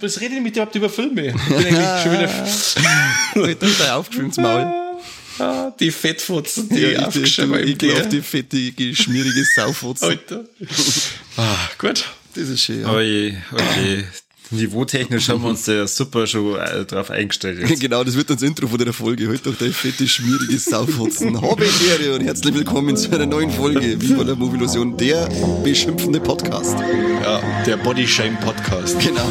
Was rede ich mit dir überhaupt über Filme? Ich bin eigentlich schon wieder. Alter, da aufgeschwimmt Maul. Ah, die Fettfotzen, die Ja, ich, aufgeschrieben ich, im ich glaub, Tier. die fettige, schmierige Saufwurzel. Alter. Ah, gut. Das ist schön, ja. Oje, oje. Niveautechnisch haben wir uns da ja super schon äh, drauf eingestellt jetzt. Genau, das wird das Intro von der Folge. Heute doch der fette, schmierige Saufwurzen. Habe ich Ehre und herzlich willkommen zu einer neuen Folge Viva la Mobilusion, der beschimpfende Podcast. Ja, der Body Shame Podcast. Genau.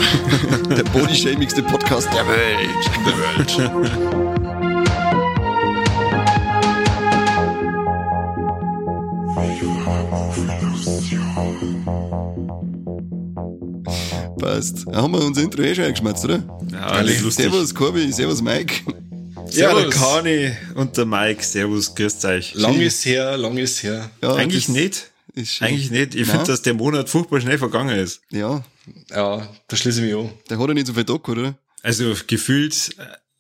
Der bodyshamigste Podcast der Welt. Der Welt. Passt. Haben wir unser Intro eh schon eingeschmatzt, oder? Ja, alles lustig. Servus Corby, servus Mike. Ja, der Servus. Kani und der Mike. Servus, grüßt euch. Lang ist her, lang ist her. Ja, Eigentlich nicht. Eigentlich nicht. Ich finde, dass der Monat furchtbar schnell vergangen ist. Ja, Ja, da schließe ich mich an. der hat ja nicht so viel Dock, oder? Also gefühlt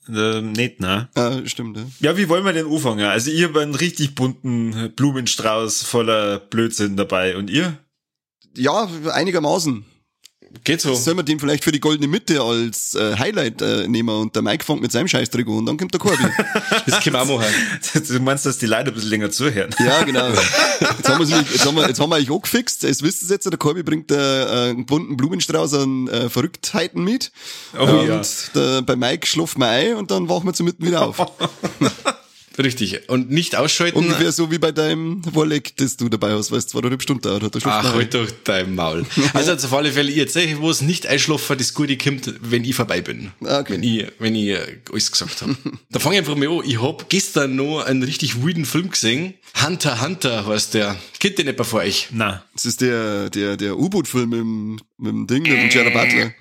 äh, nicht, ne? Ah, stimmt, ja. Ja, wie wollen wir denn anfangen? Also ich habe einen richtig bunten Blumenstrauß voller Blödsinn dabei. Und ihr? Ja, einigermaßen. Geht so. Sollen wir den vielleicht für die goldene Mitte als äh, Highlight äh, nehmen und der Mike fängt mit seinem Scheißdreck an und dann kommt der Corby. Das können wir auch machen. Du meinst, dass die Leute ein bisschen länger zuhören? ja, genau. Jetzt haben, nämlich- jetzt, haben wir, jetzt haben wir euch angefixt. Jetzt wisst ihr jetzt, der Corby bringt äh, einen bunten Blumenstrauß an äh, Verrücktheiten mit. Oh und ja. der, bei Mike schlafen wir ein und dann wachen wir zu mitten wieder auf. Richtig. Und nicht ausschalten. Ungefähr so wie bei deinem Wolleck, das du dabei hast, weil es zweieinhalb Stunden dauert hat. Ach, halt doch dein Maul. Also auf alle Fälle, ich erzähle, wo es nicht einschlafen, das Gute kommt, wenn ich vorbei bin. Ah, Okay. Wenn ich, wenn ich äh, alles gesagt habe. da fange ich einfach mal an. Ich hab gestern noch einen richtig wilden Film gesehen. Hunter Hunter heißt der. Kennt den jemand von euch? Na, Das ist der, der, der U-Boot-Film mit, dem- mit dem Ding, mit dem Gerard Butler.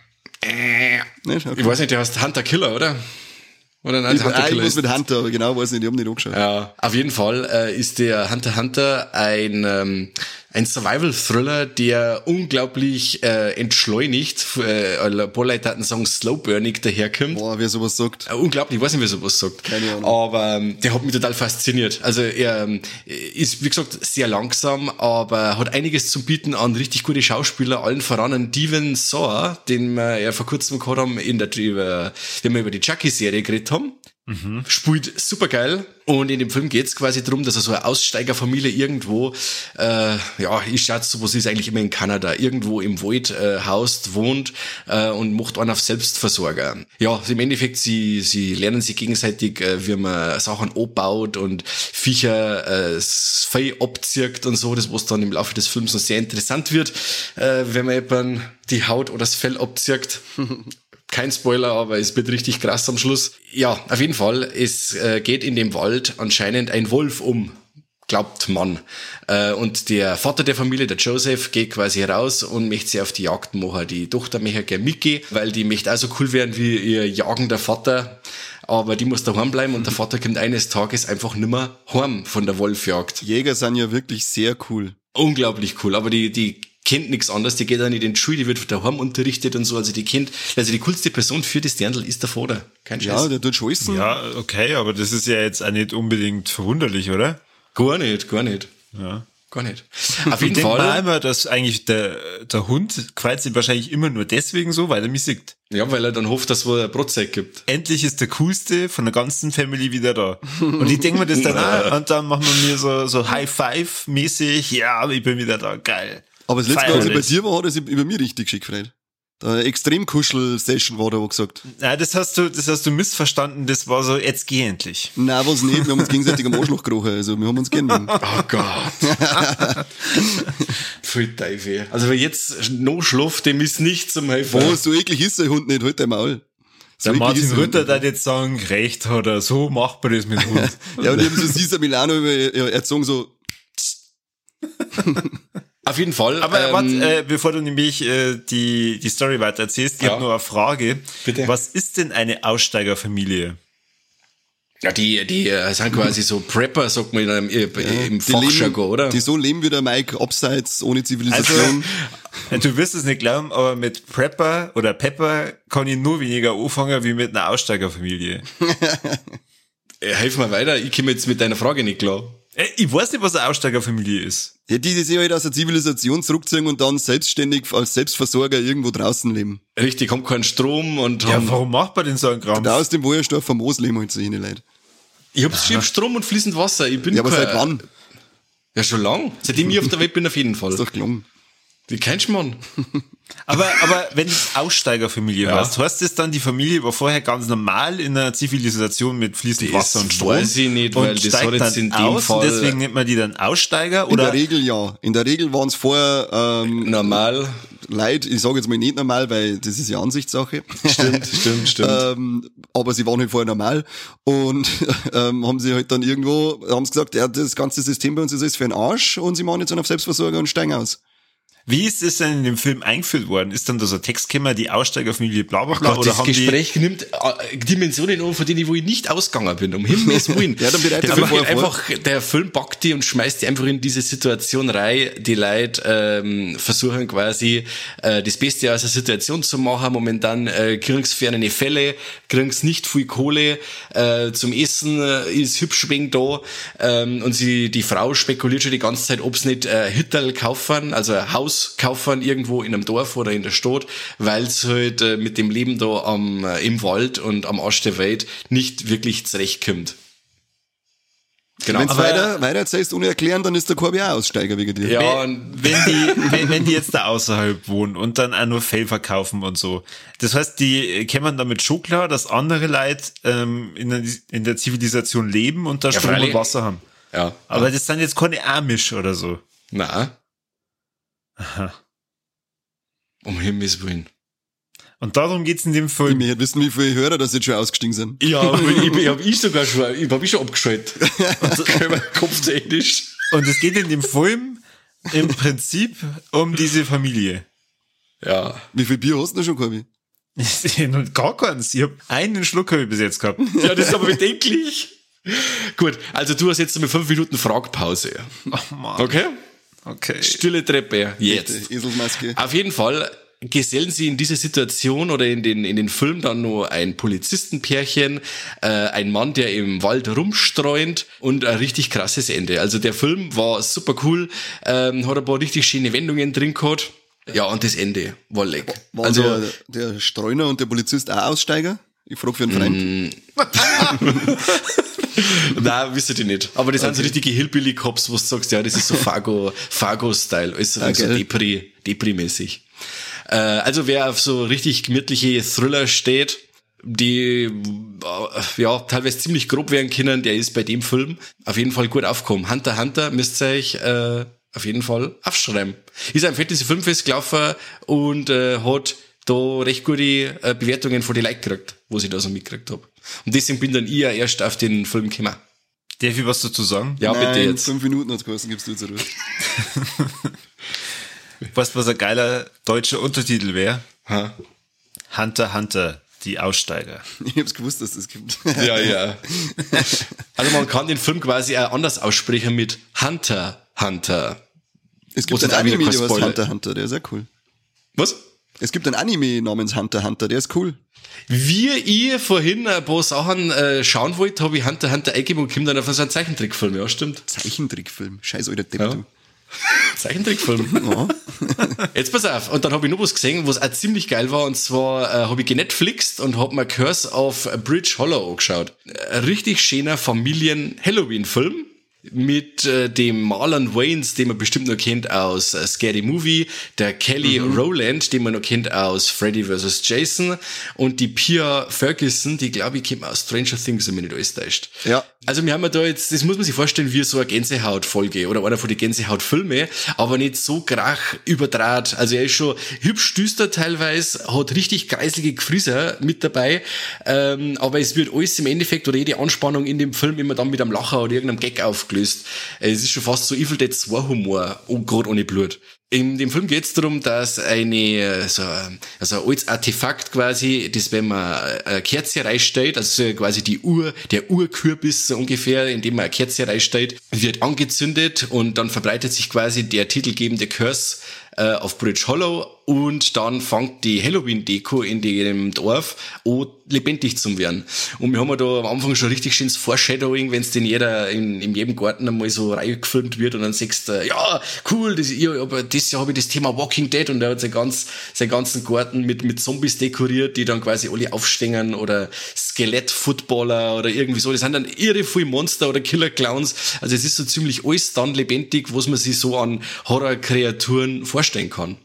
Nicht? Okay. Ich weiß nicht, der heißt Hunter Killer, oder? Oder nein, Ich, Hunter ah, ich muss mit Hunter, aber genau weiß nicht, ich habe nicht angeschaut. Ja, auf jeden Fall äh, ist der Hunter Hunter ein, ähm, ein Survival-Thriller, der unglaublich äh, entschleunigt, äh, ein paar Leute hatten sagen slowburnig daherkommt. Boah, wer sowas sagt. Äh, Unglaublich, ich weiß nicht, wer sowas sagt. Keine Ahnung. Aber ähm, der hat mich total fasziniert. Also er ähm, ist, wie gesagt, sehr langsam, aber hat einiges zu bieten an richtig gute Schauspieler, allen voran an Steven Saw, den wir ja vor kurzem gehabt haben, in der, über, wenn wir über die Chucky-Serie geredet haben. Spielt super geil. Und in dem Film geht's quasi darum, dass er so eine Aussteigerfamilie irgendwo, äh, ja, ich schätze, sowas ist eigentlich immer in Kanada, irgendwo im Wald äh, haust, wohnt äh, und macht einen auf Selbstversorger. Ja, also im Endeffekt, sie, sie lernen sich gegenseitig, äh, wie man Sachen abbaut und Viecher äh, Vieh abzirkt und so, das was dann im Laufe des Films noch sehr interessant wird, äh, wenn man jemand die Haut oder das Fell abzirkt. Kein Spoiler, aber es wird richtig krass am Schluss. Ja, auf jeden Fall, es äh, geht in dem Wald anscheinend ein Wolf um, glaubt man. Äh, und der Vater der Familie, der Joseph, geht quasi raus und möchte sie auf die Jagd machen. Die Tochter möchte gerne mitgehen, weil die möchte auch so cool werden wie ihr jagender Vater. Aber die muss daheim bleiben und der Vater kommt eines Tages einfach nimmer heim von der Wolfjagd. Jäger sind ja wirklich sehr cool. Unglaublich cool, aber die, die kennt nichts anderes, die geht dann in den Schule, die wird daheim unterrichtet und so, also die kennt, also die coolste Person für das Dirndl ist der Vater. Kein Scheiß. Ja, der tut scheißen. ja, okay, aber das ist ja jetzt auch nicht unbedingt verwunderlich, oder? Gar nicht, gar nicht. Ja. Gar nicht. Auf Ich jeden denke mal Fall. immer, dass eigentlich der, der Hund kreuzt ihn wahrscheinlich immer nur deswegen so, weil er mich sieht. Ja, weil er dann hofft, dass es wohl ein Brotzeit gibt. Endlich ist der coolste von der ganzen Family wieder da. Und ich denke mir das dann auch, und dann machen wir mir so, so High Five mäßig, ja, ich bin wieder da, geil. Aber das letzte Mal, als ich bei dir war, hat er sich über mich richtig geschickt gefreut. Da Extremkuschel-Session war da, wo gesagt. Nein, das hast du, das hast du missverstanden, das war so, jetzt geh endlich. Nein, was nicht, wir haben uns gegenseitig am Arschloch gerochen, also wir haben uns kennen. Oh Gott. Voll Teufel. Also wer jetzt noch schläft, dem ist nicht zum Helfen. Oh, so eklig ist der Hund nicht, halt dein Maul. So Der Martin ist der Hund Rütter da jetzt sagen, recht hat er, so macht man das mit Hund. Ja, und habe so Cesar Milano über erzogen, so, Auf jeden Fall. Aber ähm, warte, äh, bevor du nämlich äh, die, die Story weiter erzählst, ich Ja. habe noch eine Frage. Bitte. Was ist denn eine Aussteigerfamilie? ja, die, die äh, sind quasi so Prepper, sagt man in einem, äh, im die Fachjargon, oder? Die so leben wie der Mike, abseits, ohne Zivilisation. Also, du wirst es nicht glauben, aber mit Prepper oder Pepper kann ich nur weniger anfangen wie mit einer Aussteigerfamilie. Äh, Helf mir weiter, ich komme jetzt mit deiner Frage nicht klar. Äh, Ich weiß nicht, was eine Aussteigerfamilie ist. Ja, die, die sich halt aus der Zivilisation zurückziehen und dann selbstständig als Selbstversorger irgendwo draußen leben. Richtig, haben keinen Strom und Ja, warum macht man denn so einen Kram? Da aus dem Wohlstorf vom Moos leben halt so jene Leute. ich hab, ich hab Strom und fließend Wasser. Ich bin Ja, aber kein- seit wann? Ja, schon lang. Seitdem ich auf der Welt bin, auf jeden Fall. Ist doch gelungen. Wie kennst du man? Aber, aber wenn du Aussteigerfamilie Ja. hast, heißt das dann, die Familie war vorher ganz normal in einer Zivilisation mit fließend Das Wasser und Strom? weiß ich nicht, weil und das steigt hat jetzt dann in dem aus Fall- und deswegen nennt man die dann Aussteiger? In Oder der Regel ja. In der Regel waren es vorher ähm, Normal. Leute, ich sage jetzt mal nicht normal, weil das ist ja Ansichtssache. Stimmt, stimmt, stimmt. ähm, aber sie waren halt vorher normal und ähm, haben sie halt dann irgendwo, haben sie gesagt, ja, das ganze System bei uns ist alles für den Arsch und sie machen jetzt dann auf Selbstversorger und steigen aus. Wie ist es denn in dem Film eingeführt worden? Ist dann da so ein Text gekommen, die Aussteigerfamilie bla bla bla? Gott, oder das haben Gespräch nimmt äh, Dimensionen um, von denen wo ich nicht ausgegangen bin. Um Himmels Willen. Ja, dann der, Film vor. einfach, der Film packt die und schmeißt die einfach in diese Situation rein. Die Leute ähm, versuchen quasi äh, das Beste aus der Situation zu machen. Momentan äh, kriegen sie für eine Fälle, kriegen sie nicht viel Kohle. Äh, zum Essen äh, ist hübsch wegen da. Ähm, und sie, die Frau spekuliert schon die ganze Zeit, ob sie nicht äh, Hütterl kaufen, also ein Haus kaufen irgendwo in einem Dorf oder in der Stadt, weil es halt äh, mit dem Leben da am, äh, im Wald und am Arsch der Welt nicht wirklich zurechtkommt. Genau. Wenn du weiter, weiter erzählst ohne erklären, dann ist der Korbi auch Aussteiger wegen dir. ja, und wenn die, wenn, wenn die jetzt da außerhalb wohnen und dann auch nur Fell verkaufen und so. Das heißt, die kämen damit schon klar, dass andere Leute ähm, in, der, in der Zivilisation leben und da Strom freilich. und Wasser haben. ja. Aber das sind jetzt keine Amish oder so. Na. Um Himmels Willen. Und darum geht's in dem Ich Film. möchte wissen, wie viele Hörer das jetzt schon ausgestiegen sind. Ja, ich, ich hab ich sogar schon, ich hab ich schon abgeschaltet. Kopftechnisch. Und es geht in dem Film im Prinzip um diese Familie. Ja. Wie viel Bier hast du schon, Korbi? Und gar keins. Ich hab einen Schluck hab ich bis jetzt gehabt. Ja, das ist aber bedenklich. Gut, also du hast jetzt mit fünf Minuten Fragpause. Oh Mann. Okay? Okay. Stille Treppe. Jetzt. Eselsmaske. Auf jeden Fall gesellen sie in diese Situation oder in den, in den Film dann nur ein Polizistenpärchen, äh, ein Mann, der im Wald rumstreunt und ein richtig krasses Ende. Also der Film war super cool, ähm, hat ein paar richtig schöne Wendungen drin gehabt. Ja, und das Ende war leck. Waren Also, der, der Streuner und der Polizist auch Aussteiger? Ich frage für einen Freund. Nein, wisst ihr nicht. Aber das sind so richtige Hillbilly-Cops, wo du sagst, ja, das ist so Fargo, Fargo-Style. Ist so, so geil. Depri, Depri-mäßig. Äh, also wer auf so richtig gemütliche Thriller steht, die äh, ja teilweise ziemlich grob werden können, der ist bei dem Film auf jeden Fall gut aufgekommen. Hunter Hunter müsst ihr euch äh, auf jeden Fall aufschreiben. Ist ein Fantasy Filmfest gelaufen und äh, hat da recht gute äh, Bewertungen von den Leuten gekriegt, wo ich da so mitgekriegt hab. Und deswegen bin dann ich ja erst auf den Film gekommen. Darf ich was dazu sagen? Ja, bitte Nein, jetzt. fünf Minuten hat's gekostet, gibst du zurück. Weißt du, was ein geiler deutscher Untertitel wäre? Hunter Hunter, die Aussteiger. Ich hab's gewusst, dass das gibt. Ja, ja. Also man kann den Film quasi auch anders aussprechen mit Hunter Hunter. Es gibt Wo einen sind auch wieder Anime, kein der heißt Spoiler. Hunter Hunter, der ist sehr cool. Was? Es gibt einen Anime namens Hunter Hunter, der ist cool. Wie ich vorhin ein paar Sachen äh, schauen wollte, habe ich Hunter Hunter eingegeben und komme dann auf so einen Zeichentrickfilm. Ja, stimmt. Zeichentrickfilm. Scheiß alter Depp, Ja. du. Zeichentrickfilm. Ja. Jetzt pass auf. Und dann habe ich noch was gesehen, was auch ziemlich geil war. Und zwar äh, habe ich genetflixt und habe mir Curse of Bridge Hollow angeschaut. Ein richtig schöner Familien-Halloween-Film mit äh, dem Marlon Waynes, den man bestimmt noch kennt aus äh, Scary Movie, der Kelly Rowland, den man noch kennt aus Freddy vs. Jason und die Pia Ferguson, die glaube ich kommt aus Stranger Things, wenn mich nicht alles täuscht. Ja. Also wir haben ja da jetzt, das muss man sich vorstellen, wie so eine Gänsehautfolge oder einer von den Gänsehautfilme, aber nicht so krach überdraht. Also er ist schon hübsch düster teilweise, hat richtig kreiselige Gefrieser mit dabei, ähm, aber es wird alles im Endeffekt oder jede Anspannung in dem Film immer dann mit einem Lacher oder irgendeinem Gag aufgelöst. Es ist schon fast so Evil Dead 2 Humor, und gerade ohne Blut. In dem Film geht es darum, dass eine so, also ein altes Artefakt quasi, das wenn man eine Kerze reinstellt, also quasi die Ur, der Urkürbis ungefähr, in dem man eine Kerze reinstellt, wird angezündet und dann verbreitet sich quasi der titelgebende Curse äh, auf Bridge Hollow und dann fängt die Halloween-Deko in dem Dorf an, lebendig zu werden. Und wir haben ja da am Anfang schon richtig schönes Foreshadowing, wenn es in jeder, in, in jedem Garten einmal so reingefilmt wird und dann sagst du, ja, cool, das, ich, aber das Jahr habe ich das Thema Walking Dead und er hat sein ganz, seinen ganzen Garten mit, mit Zombies dekoriert, die dann quasi alle aufstehen oder Skelett-Footballer oder irgendwie so. Das sind dann irre viel Monster oder Killer-Clowns. Also es ist so ziemlich alles dann lebendig, was man sich so an Horror-Kreaturen vorstellen kann.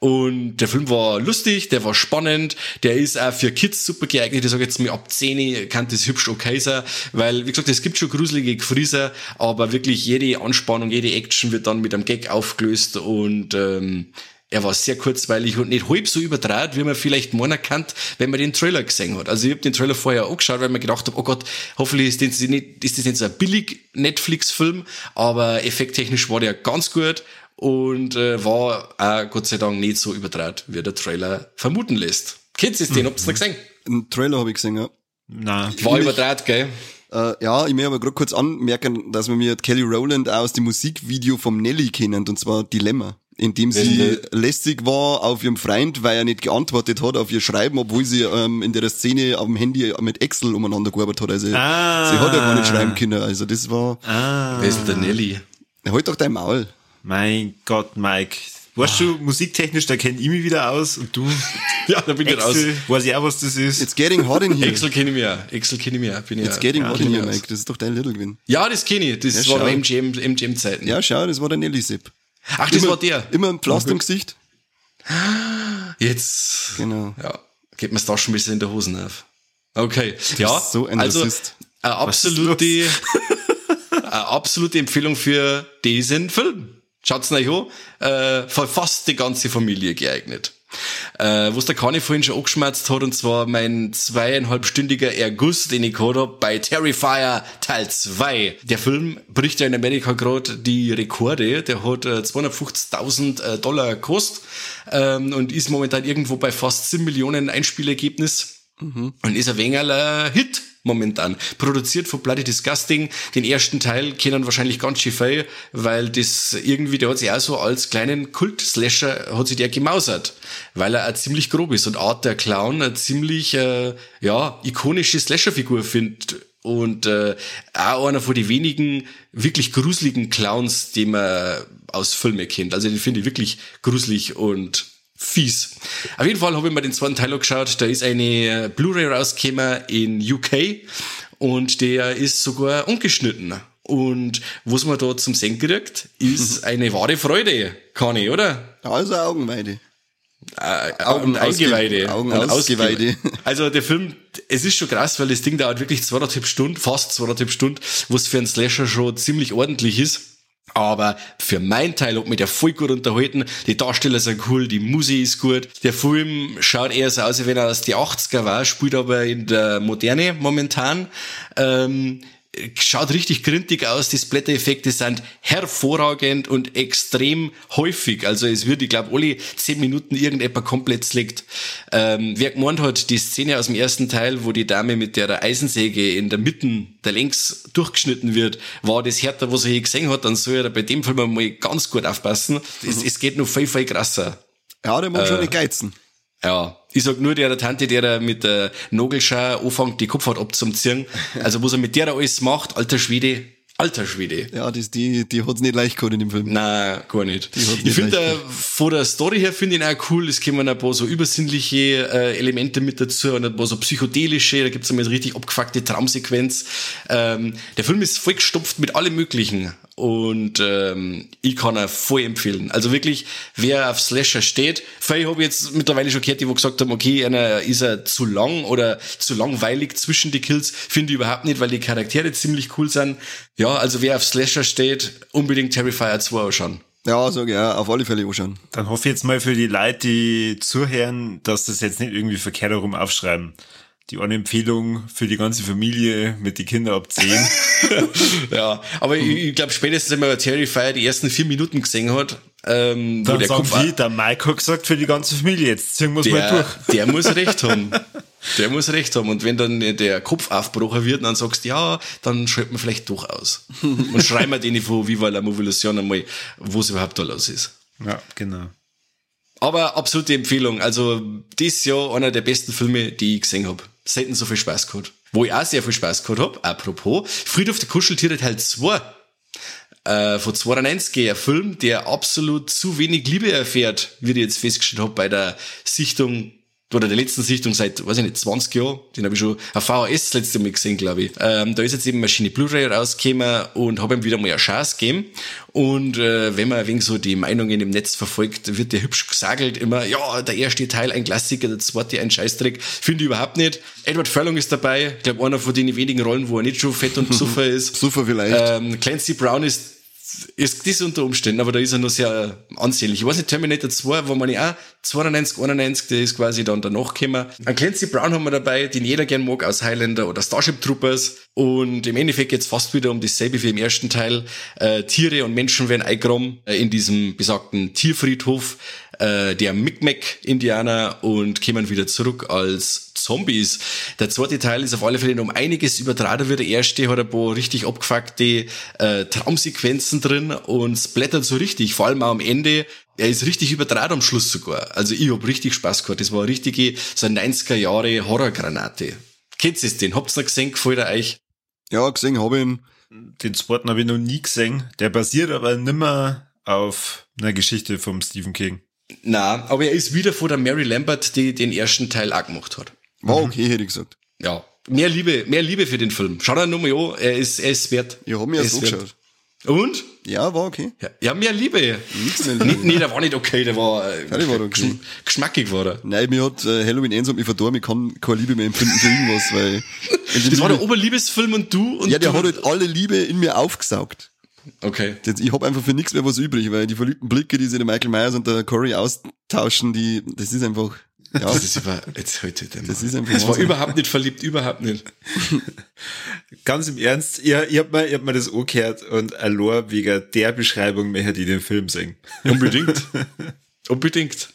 Und der Film war lustig, der war spannend, der ist auch für Kids super geeignet. Ich sage jetzt mal ab 10 kann das hübsch okay sein, weil, wie gesagt, es gibt schon gruselige Gefrieser, aber wirklich jede Anspannung, jede Action wird dann mit einem Gag aufgelöst und ähm, er war sehr kurzweilig und nicht halb so überdraht, wie man vielleicht morgen erkannt, wenn man den Trailer gesehen hat. Also ich habe den Trailer vorher angeschaut, weil man gedacht habe, oh Gott, hoffentlich ist das nicht, ist das nicht so ein billig Netflix-Film, aber effekttechnisch war der ganz gut und äh, war auch Gott sei Dank nicht so überdraht, wie der Trailer vermuten lässt. Kennst du den? Habt ihr noch gesehen? Einen Trailer habe ich gesehen, ja. Na, War überdraht, gell? Äh, ja, ich möchte aber gerade kurz anmerken, dass wir mir Kelly Rowland aus dem Musikvideo vom Nelly kennen, und zwar Dilemma. In dem sie Welche? lästig war auf ihrem Freund, weil er nicht geantwortet hat auf ihr Schreiben, obwohl sie ähm, in der Szene auf dem Handy mit Excel umeinander gearbeitet hat. Also Ah. sie hat ja gar nicht schreiben können. Also das war, ah, Wer ist denn der Nelly? halt doch dein Maul. Mein Gott, Mike. Weißt du, musiktechnisch, da kenne ich mich wieder aus und du, Ja, da bin ich raus. Weiß ich auch, was das ist. It's getting hot in here. Excel kenne ich mir auch. Excel kenne ich mir auch. Bin ich It's auch- getting ja, hot in here. Mike. Das ist doch dein Little Gewinn. Ja, das kenne ich. Das Ja, war MGM, MGM-Zeiten. Ja, schau, das war der Nelly-Sip. Ach, das immer, war der. Immer ein Pflaster im Gesicht. Jetzt. Genau. Ja, geht mir's da schon ein bisschen in der Hosen auf. Okay, ja, bist so ein also Rassist. eine absolute, eine absolute Empfehlung für diesen Film. Schaut's euch an, äh, für fast die ganze Familie geeignet. Äh, was der Kani vorhin schon angeschmerzt hat, und zwar mein zweieinhalbstündiger Erguss, den ich gehabt hab bei Terrifier Teil 2. Der Film bricht ja in Amerika gerade die Rekorde. Der hat äh, 250.000 äh, Dollar gekostet ähm, und ist momentan irgendwo bei fast 7 Millionen Einspielergebnis. Und ist ein wenig ein Hit momentan. Produziert von Bloody Disgusting. Den ersten Teil kennen wahrscheinlich ganz schön viel, weil das irgendwie, der hat sich auch so als kleinen Kult-Slasher, hat sich der gemausert. Weil er auch ziemlich grob ist und Art der Clown eine ziemlich, äh, ja, ikonische Slasher-Figur findet. Und äh, auch einer von den wenigen wirklich gruseligen Clowns, die man aus Filmen kennt. Also den finde ich wirklich gruselig und fies. Auf jeden Fall habe ich mir den zweiten Teil angeschaut. Da ist eine Blu-ray rausgekommen in UK und der ist sogar ungeschnitten. Und was man da zum Sehen kriegt, ist eine wahre Freude, Conny, oder? Also Augenweide. Äh, Augen Eingeweide. Augen ausgeweide. Also der Film, es ist schon krass, weil das Ding dauert wirklich zweieinhalb Stunden, fast zweieinhalb Stunden, was für einen Slasher schon ziemlich ordentlich ist. Aber für meinen Teil hat mich der voll gut unterhalten. Die Darsteller sind cool, die Musik ist gut. Der Film schaut eher so aus, als wenn er aus die 80er war, spielt aber in der Moderne momentan. Ähm, schaut richtig gründig aus. Die Splatter-Effekte sind hervorragend und extrem häufig. Also es wird, ich glaube, alle zehn Minuten irgendetwas komplett slickt. Ähm, wer gemeint hat, die Szene aus dem ersten Teil, wo die Dame mit der Eisensäge in der Mitte der Längs durchgeschnitten wird, war das härter, was er je gesehen hat, dann soll er bei dem Film mal ganz gut aufpassen. Es, es geht noch viel, viel krasser. Ja, der mag Äh. schon nicht geizen. Ja, ich sag nur der Tante, der da mit der Nagelschau anfängt, die Kopfhaut abzuziehen. Also was er mit der da alles macht, alter Schwede, alter Schwede. Ja, das, die, die hat's nicht leicht gehabt in dem Film. Na, gar nicht. Die hat's Ich nicht finde, äh, von der Story her finde ich ihn auch cool. Es kommen ein paar so übersinnliche äh, Elemente mit dazu und ein paar so psychedelische. Da gibt's einmal so richtig abgefuckte Traumsequenz. Ähm, der Film ist voll gestopft mit allem Möglichen. Und ähm, ich kann ihn voll empfehlen. Also wirklich, wer auf Slasher steht, vielleicht habe ich jetzt mittlerweile schon gehört, die wo gesagt haben, okay, einer ist er zu lang oder zu langweilig zwischen die Kills. Finde ich überhaupt nicht, weil die Charaktere ziemlich cool sind. Ja, also wer auf Slasher steht, unbedingt Terrifier 2 anschauen. Ja, sag ich, ja, auf alle Fälle anschauen. Dann hoffe ich jetzt mal für die Leute, die zuhören, dass das jetzt nicht irgendwie verkehrt herum aufschreiben. Die eine Empfehlung für die ganze Familie mit die Kinder ab 10. Ja, aber ich, ich glaube, spätestens wenn man Terrifier die ersten vier Minuten gesehen hat, Ähm, wo Dann der sagen Kopf, die, der Mike hat gesagt, für die ganze Familie, jetzt ziehen wir es mal durch. der muss recht haben. Der muss recht haben. Und wenn dann der Kopf aufgebrochen wird, dann sagst du, ja, dann schalten wir vielleicht doch aus. Und schreiben wir denen von Viva la Movolution einmal, wo es überhaupt da los ist. Ja, genau. Aber absolute Empfehlung. Also, dieses Jahr einer der besten Filme, die ich gesehen habe. Selten so viel Spaß gehabt. Wo ich auch sehr viel Spaß gehabt habe, apropos, Friedhof der Kuscheltiere Teil 2 äh, von 92, ein Film, der absolut zu wenig Liebe erfährt, wie ich jetzt festgestellt habe bei der Sichtung oder der letzten Sichtung seit, weiß ich nicht, 20 Jahren. Den habe ich schon auf VHS das letzte Mal gesehen, glaube ich. Ähm, da ist jetzt eben Maschine Blu-ray rausgekommen und habe ihm wieder mal eine Chance gegeben. Und äh, wenn man wenig so die Meinungen im Netz verfolgt, wird der hübsch gesagelt immer, ja, der erste Teil ein Klassiker, der zweite ein Scheißdreck. Finde ich überhaupt nicht. Edward Furlong ist dabei. Ich glaube, einer von den wenigen Rollen, wo er nicht schon fett und besoffen ist. Super vielleicht. Ähm, Clancy Brown ist ist das unter Umständen, aber da ist er noch sehr ansehnlich. Ich weiß nicht, Terminator 2 war man ja auch 92, 91, der ist quasi dann danach gekommen. An Clancy Brown haben wir dabei, den jeder gern mag, aus Highlander oder Starship Troopers. Und im Endeffekt jetzt fast wieder um dasselbe wie im ersten Teil. Äh, Tiere und Menschen werden eingeräumt äh, in diesem besagten Tierfriedhof äh, der Micmac-Indianer und kommen wieder zurück als Zombies. Der zweite Teil ist auf alle Fälle um einiges übertragen wie der erste, hat ein paar richtig abgefuckte äh, Traumsequenzen drin und splattert so richtig, vor allem auch am Ende. Er ist richtig übertragen am Schluss sogar. Also ich hab richtig Spaß gehabt. Das war eine richtige, so eine 90er Jahre Horrorgranate. Kennt ihr den? Habt's noch gesehen? Gefällt er euch? ja, gesehen habe ich ihn. Den zweiten habe ich noch nie gesehen. Der basiert aber nimmer auf einer Geschichte vom Stephen King. Na, aber er ist wieder vor der Mary Lambert, die den ersten Teil auch gemacht hat. War okay, hätte ich gesagt. Ja, mehr Liebe, mehr Liebe für den Film. Schau dir nochmal an, er ist, er ist wert. Ich habe mir Er ja Und? Ja, war okay. Ja, ja mehr Liebe. Nichts mehr Liebe. nee, der war nicht okay, der war, äh, Ja, der war okay. geschm- geschmackig war er. Nein, mir hat äh, Halloween 1 hat mich verdorben, ich kann keine Liebe mehr empfinden für irgendwas, weil... Das war der Liebe, Oberliebesfilm und du und ja, der du. hat halt alle Liebe in mir aufgesaugt. Okay. Jetzt, ich habe einfach für nichts mehr was übrig, weil die verliebten Blicke, die sich der Michael Myers und der Corey austauschen, die, das ist einfach, ja, Das ist über, jetzt heute den Das ist einfach Das war überhaupt nicht verliebt, überhaupt nicht. Ganz im Ernst, ihr, ihr habt mir, ihr habt mir das angehört und allein wegen der Beschreibung mehr hätte ich den Film sehen. Unbedingt. Unbedingt.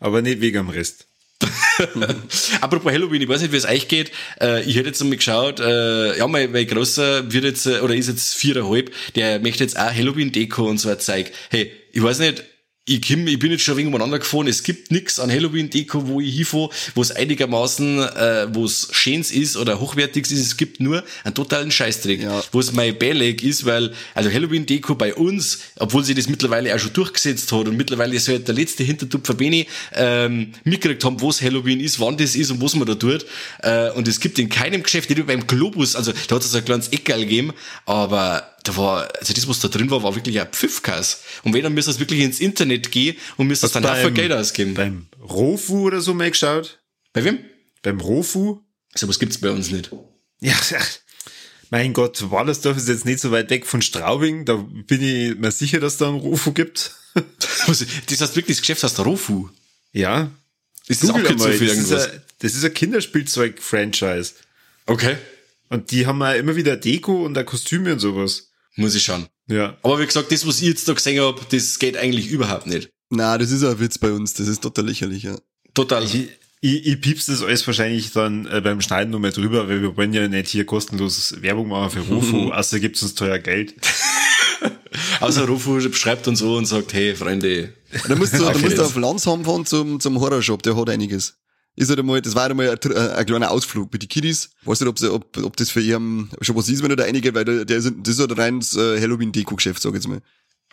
Aber nicht wegen dem Rest. Apropos Halloween, ich weiß nicht, wie es euch geht. Äh, ich hätte jetzt einmal geschaut, äh, ja, mein, mein Großer wird jetzt, äh, oder ist jetzt viereinhalb, der möchte jetzt auch Halloween-Deko und so ein Zeug. Hey, ich weiß nicht, ich, komm, ich bin jetzt schon ein wenig umeinander gefahren, es gibt nix an Halloween-Deko, wo ich hinfahre, wo es einigermaßen, äh, wo es schöns ist oder hochwertig ist, es gibt nur einen totalen Scheißdreck, Ja. wo es mein Beleg ist, weil, also Halloween-Deko bei uns, obwohl sie das mittlerweile auch schon durchgesetzt hat und mittlerweile so der letzte Hintertupfer Beni, ähm, mitgekriegt haben, wo es Halloween ist, wann das ist und was man da tut, äh, und es gibt in keinem Geschäft, nicht nur beim Globus, also da hat es so ein kleines Eckerl gegeben, aber da war, also das, was da drin war, war wirklich ein Pfiffkas. Und wenn, dann müsst ihr wirklich ins Internet gehen und müsst das dann auch für Geld ausgeben. Beim Rofu oder so mal geschaut? Bei wem? Beim Rofu? So was gibt's bei uns nicht. Ja. Mein Gott, Wallersdorf ist jetzt nicht so weit weg von Straubing. Da bin ich mir sicher, dass da einen Rofu gibt. Das heißt wirklich, das Geschäft heißt Rofu. Ja. Ist das Abkürzung einmal, für das, ist irgendwas? ein, das ist ein Kinderspielzeug-Franchise. Okay. Und die haben ja immer wieder Deko und da Kostüme und sowas. Muss ich schauen. Ja. Aber wie gesagt, das, was ich jetzt da gesehen hab, das geht eigentlich überhaupt nicht. na, das ist ein Witz bei uns, das ist total lächerlich, ja. Total. Ich, ich, ich piepst das alles wahrscheinlich dann äh, beim Schneiden nochmal drüber, weil wir wollen ja nicht hier kostenlos Werbung machen für Rofu, außer gibt's uns teuer Geld. Außer Rofu schreibt uns so und sagt, hey, Freunde. Da musst du, da musst du auf Landsheim fahren zum, zum Horrorshop, der hat einiges. Ist halt einmal, das war halt einmal ein, tr- ein kleiner Ausflug mit den Kiddies. Weiß nicht, ob, sie, ob, ob das für ihren schon was ist, wenn er da einige, weil der, der ist, das ist halt ein reines äh, Halloween-Deko-Geschäft, sag ich jetzt mal.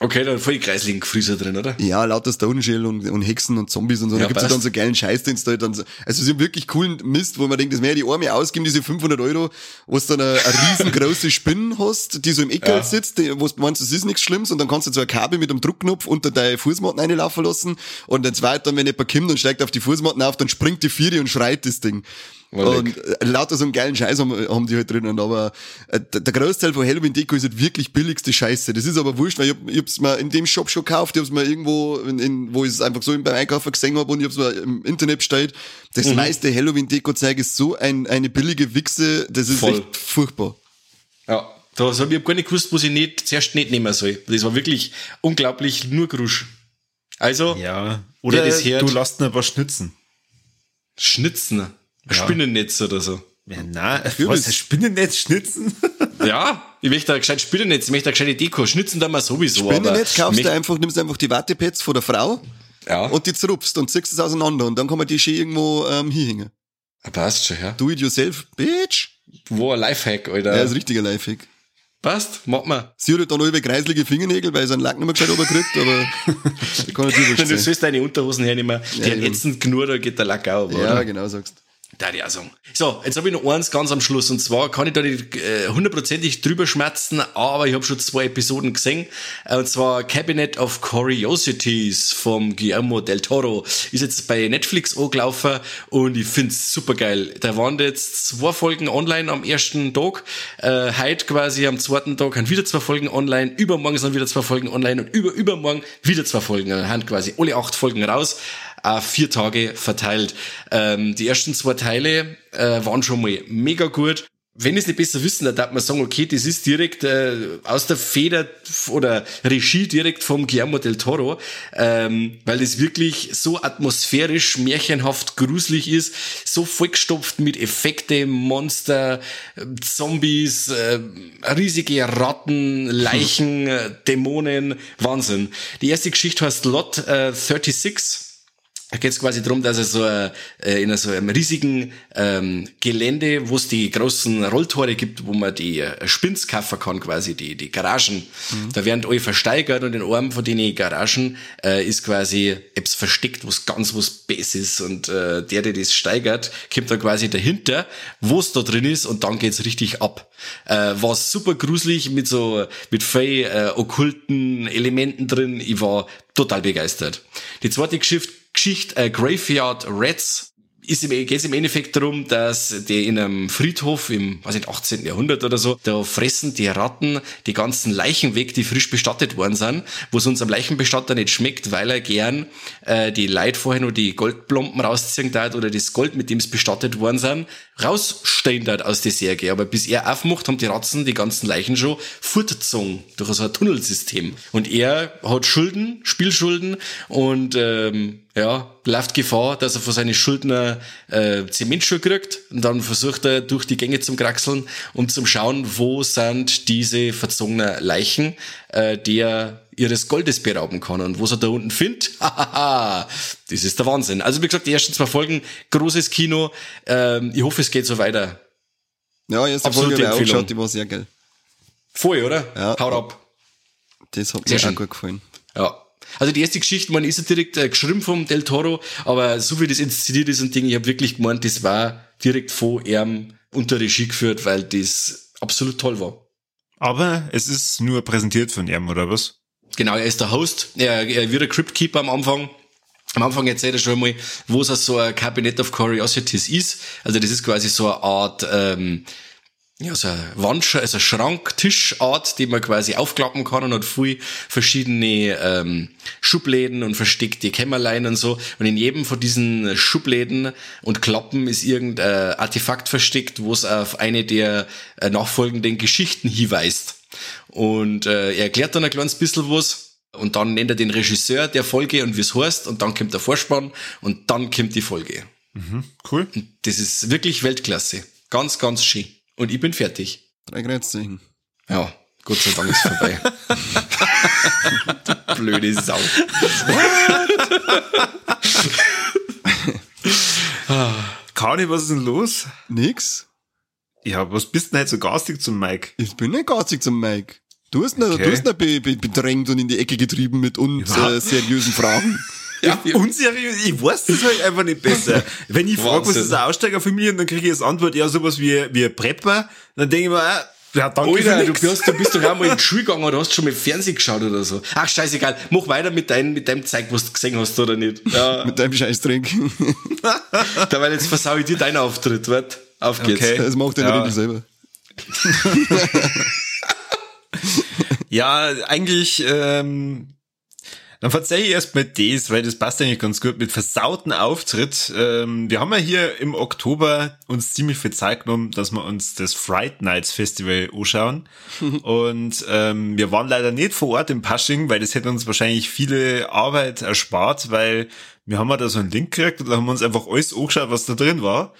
Okay, dann voll kreisligen Gefrieser drin, oder? Ja, lauter Stone Shell und, und Hexen und Zombies und so. Ja, da gibt's ja dann so geilen Scheiß, den du halt dann so, also sie haben wirklich coolen Mist, wo man denkt, das mehr die Arme ausgeben, diese 500 Euro, wo du dann eine, eine riesengroße Spinne hast, die so im Eckel Ja. sitzt, die, wo du meinst, das ist nichts Schlimmes und dann kannst du so ein Kabel mit einem Druckknopf unter deine Fußmatten reinlaufen lassen und dann zweit dann, wenn jemand kommt und steigt auf die Fußmatten auf, dann springt die Vieri und schreit das Ding. Und äh, lauter so einen geilen Scheiß haben, haben die halt drinnen, aber äh, der Großteil von Halloween Deko ist halt wirklich billigste Scheiße. Das ist aber wurscht, weil ich, ich hab's mir in dem Shop schon gekauft, ich hab's mir irgendwo, in, in, wo ich es einfach so beim Einkaufen gesehen hab und ich hab's mir im Internet bestellt. Das Mhm. meiste Halloween Deko Zeug ist so ein, eine billige Wichse, das ist Voll. echt furchtbar. Ja. Da hab ich hab gar nicht gewusst, was ich nicht, zuerst nicht nehmen soll. Das war wirklich unglaublich nur Grusch. Also, Ja. Oder Oder das du lässt ihn aber schnitzen. Schnitzen. Ja. Spinnennetz oder so. Ja, na, Ja, was, Spinnennetz schnitzen? Ja, ich möchte ein gescheit Spinnennetz, ich möchte eine gescheite Deko. Schnitzen da mal sowieso. Spinnennetz aber kaufst du einfach, nimmst einfach die Wattepads von der Frau Ja, und die zerrupfst und ziehst es auseinander und dann kann man die schön irgendwo ähm, hinhängen. passt schon, ja. Do it yourself, bitch. Wo ein Lifehack, Alter. Ja, das ist ein richtiger Lifehack. passt, mach mal. Sie hat halt dann alle kreislige Fingernägel, weil sie einen Lack nicht mehr gescheit runterkriegt, aber ich kann natürlich Du wurscht sein. sollst deine Unterhosen hernehmen, die Ja, ätzend genug, da geht der Lack auch, Ja, oder? genau sagst. Da die auch. So, jetzt habe ich noch eins ganz am Schluss. Und zwar kann ich da nicht äh, hundertprozentig drüber schmerzen, aber ich habe schon zwei Episoden gesehen. Äh, und zwar Cabinet of Curiosities vom Guillermo del Toro. Ist jetzt bei Netflix angelaufen und ich find's super geil. Da waren jetzt zwei Folgen online am ersten Tag, äh, heute quasi am zweiten Tag haben wieder zwei Folgen online, übermorgen sind wieder zwei Folgen online und über übermorgen wieder zwei Folgen, dann haben quasi alle acht Folgen raus auf vier Tage verteilt. Ähm, die ersten zwei Teile äh, waren schon mal mega gut. Wenn es nicht besser wissen, dann darf man sagen, okay, das ist direkt äh, aus der Feder oder Regie direkt vom Guillermo del Toro, ähm, weil das wirklich so atmosphärisch, märchenhaft, gruselig ist, so vollgestopft mit Effekte, Monster, äh, Zombies, äh, riesige Ratten, Leichen, äh, Dämonen, Wahnsinn. Die erste Geschichte heißt Lot äh, 36. Da geht es quasi darum, dass er so äh, in so einem riesigen ähm, Gelände, wo es die großen Rolltore gibt, wo man die äh, Spins kaufen kann, quasi die, die Garagen. Da werden alle versteigert und in einem von den Garagen äh, ist quasi etwas versteckt, was ganz was Bess ist. Und äh, der, der das steigert, kommt dann quasi dahinter, wo es da drin ist und dann geht's richtig ab. Äh, war super gruselig mit so mit viel äh, okkulten Elementen drin. Ich war total begeistert. Die zweite Geschichte Geschichte äh, Graveyard Rats ist im, geht im Endeffekt darum, dass die in einem Friedhof im, weiß nicht, 18. Jahrhundert oder so, da fressen die Ratten die ganzen Leichen weg, die frisch bestattet worden sind, wo es unserem Leichenbestatter nicht schmeckt, weil er gern äh, die Leute vorher nur die Goldplomben rausziehen darf oder das Gold, mit dem es bestattet worden sind, rausstehen darf aus der Särge. Aber bis er aufmacht, haben die Ratzen die ganzen Leichen schon fortgezogen durch so ein Tunnelsystem. Und er hat Schulden, Spielschulden und ähm, ja, läuft Gefahr, dass er von seinen Schuldner äh, Zementschuhe kriegt und dann versucht er durch die Gänge zum Kraxeln, um zum schauen, wo sind diese verzogenen Leichen, äh, die er ihres Goldes berauben kann und was er da unten findet, hahaha, das ist der Wahnsinn. Also wie gesagt, die ersten zwei Folgen, großes Kino, ähm, ich hoffe, es geht so weiter. Ja, erste Absolute Folge habe ich auch Empfehlung. geschaut, die war sehr geil. Voll, oder? Ja. Haut ab. Das hat Sehr mir schön. auch gut gefallen. Ja. Also die erste Geschichte, man ist ja direkt äh, geschrieben vom Del Toro, aber so wie das inszeniert ist und Ding, ich habe wirklich gemeint, das war direkt von ihm unter Regie geführt, weil das absolut toll war. Aber es ist nur präsentiert von ihm, oder was? Genau, er ist der Host, er, er wird ein Cryptkeeper am Anfang. Am Anfang erzählt er schon mal, wo es so ein Cabinet of Curiosities ist. Also das ist quasi so eine Art, ähm, ja, so ein Wandsch also Schranktischart, die man quasi aufklappen kann und hat viel verschiedene ähm, Schubläden und versteckte Kämmerlein und so. Und in jedem von diesen Schubläden und Klappen ist irgendein Artefakt versteckt, wo es auf eine der äh, nachfolgenden Geschichten hinweist. Und äh, er erklärt dann ein kleines bisschen was. Und dann nennt er den Regisseur der Folge und wie es heißt. Und dann kommt der Vorspann und dann kommt die Folge. Cool. Das ist wirklich Weltklasse. Ganz, ganz schön. Und ich bin fertig. Drei Kreuzzeichen. Ja, Gott sei Dank ist vorbei. Du Blöde Sau. Kani, was ist denn los? Nix. Ja, was bist denn heute so garstig zum Mike? Ich bin nicht garzig zum Mike. Du hast ihn, Okay. du hast ihn be, be, bedrängt und in die Ecke getrieben mit unseriösen Fragen. Ja, Unseriös, ich weiß das halt einfach nicht besser. Wenn ich frage, was ist eine Aussteigerfamilie, und dann kriege ich als Antwort, ja, sowas wie, wie ein Prepper, dann denke ich mir, ah, ja, danke Alter, für du, hast, du bist doch auch mal in die Schule gegangen oder hast schon mal Fernsehen geschaut oder so. Ach, scheißegal. Mach weiter mit deinem, mit deinem Zeug, was du gesehen hast oder nicht. Ja, Mit deinem Scheißdrink. dabei jetzt versau ich dir deinen Auftritt, wart. Auf geht's. Okay. Das macht er Ja. nicht selber. Ja, eigentlich, ähm, Dann verzeih ich erst mal das, weil das passt eigentlich ganz gut mit versauten Auftritt. Ähm, wir haben ja hier im Oktober uns ziemlich viel Zeit genommen, dass wir uns das Fright Nights Festival anschauen. Und ähm, wir waren leider nicht vor Ort im Pasching, weil das hätte uns wahrscheinlich viele Arbeit erspart, weil wir haben ja da so einen Link gekriegt und da haben wir uns einfach alles angeschaut, was da drin war.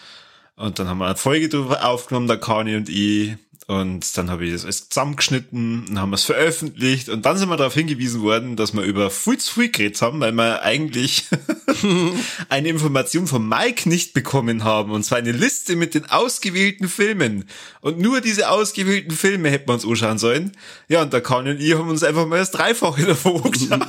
Und dann haben wir eine Folge drüber aufgenommen, der Kani und ich. Und dann habe ich das alles zusammengeschnitten und haben es veröffentlicht. Und dann sind wir darauf hingewiesen worden, dass wir über zu viel geredet haben, weil wir eigentlich eine Information von Mike nicht bekommen haben. Und zwar eine Liste mit den ausgewählten Filmen. Und nur diese ausgewählten Filme hätten wir uns anschauen sollen. Ja, und der Kani und ich haben uns einfach mal das Dreifache davon angeschaut.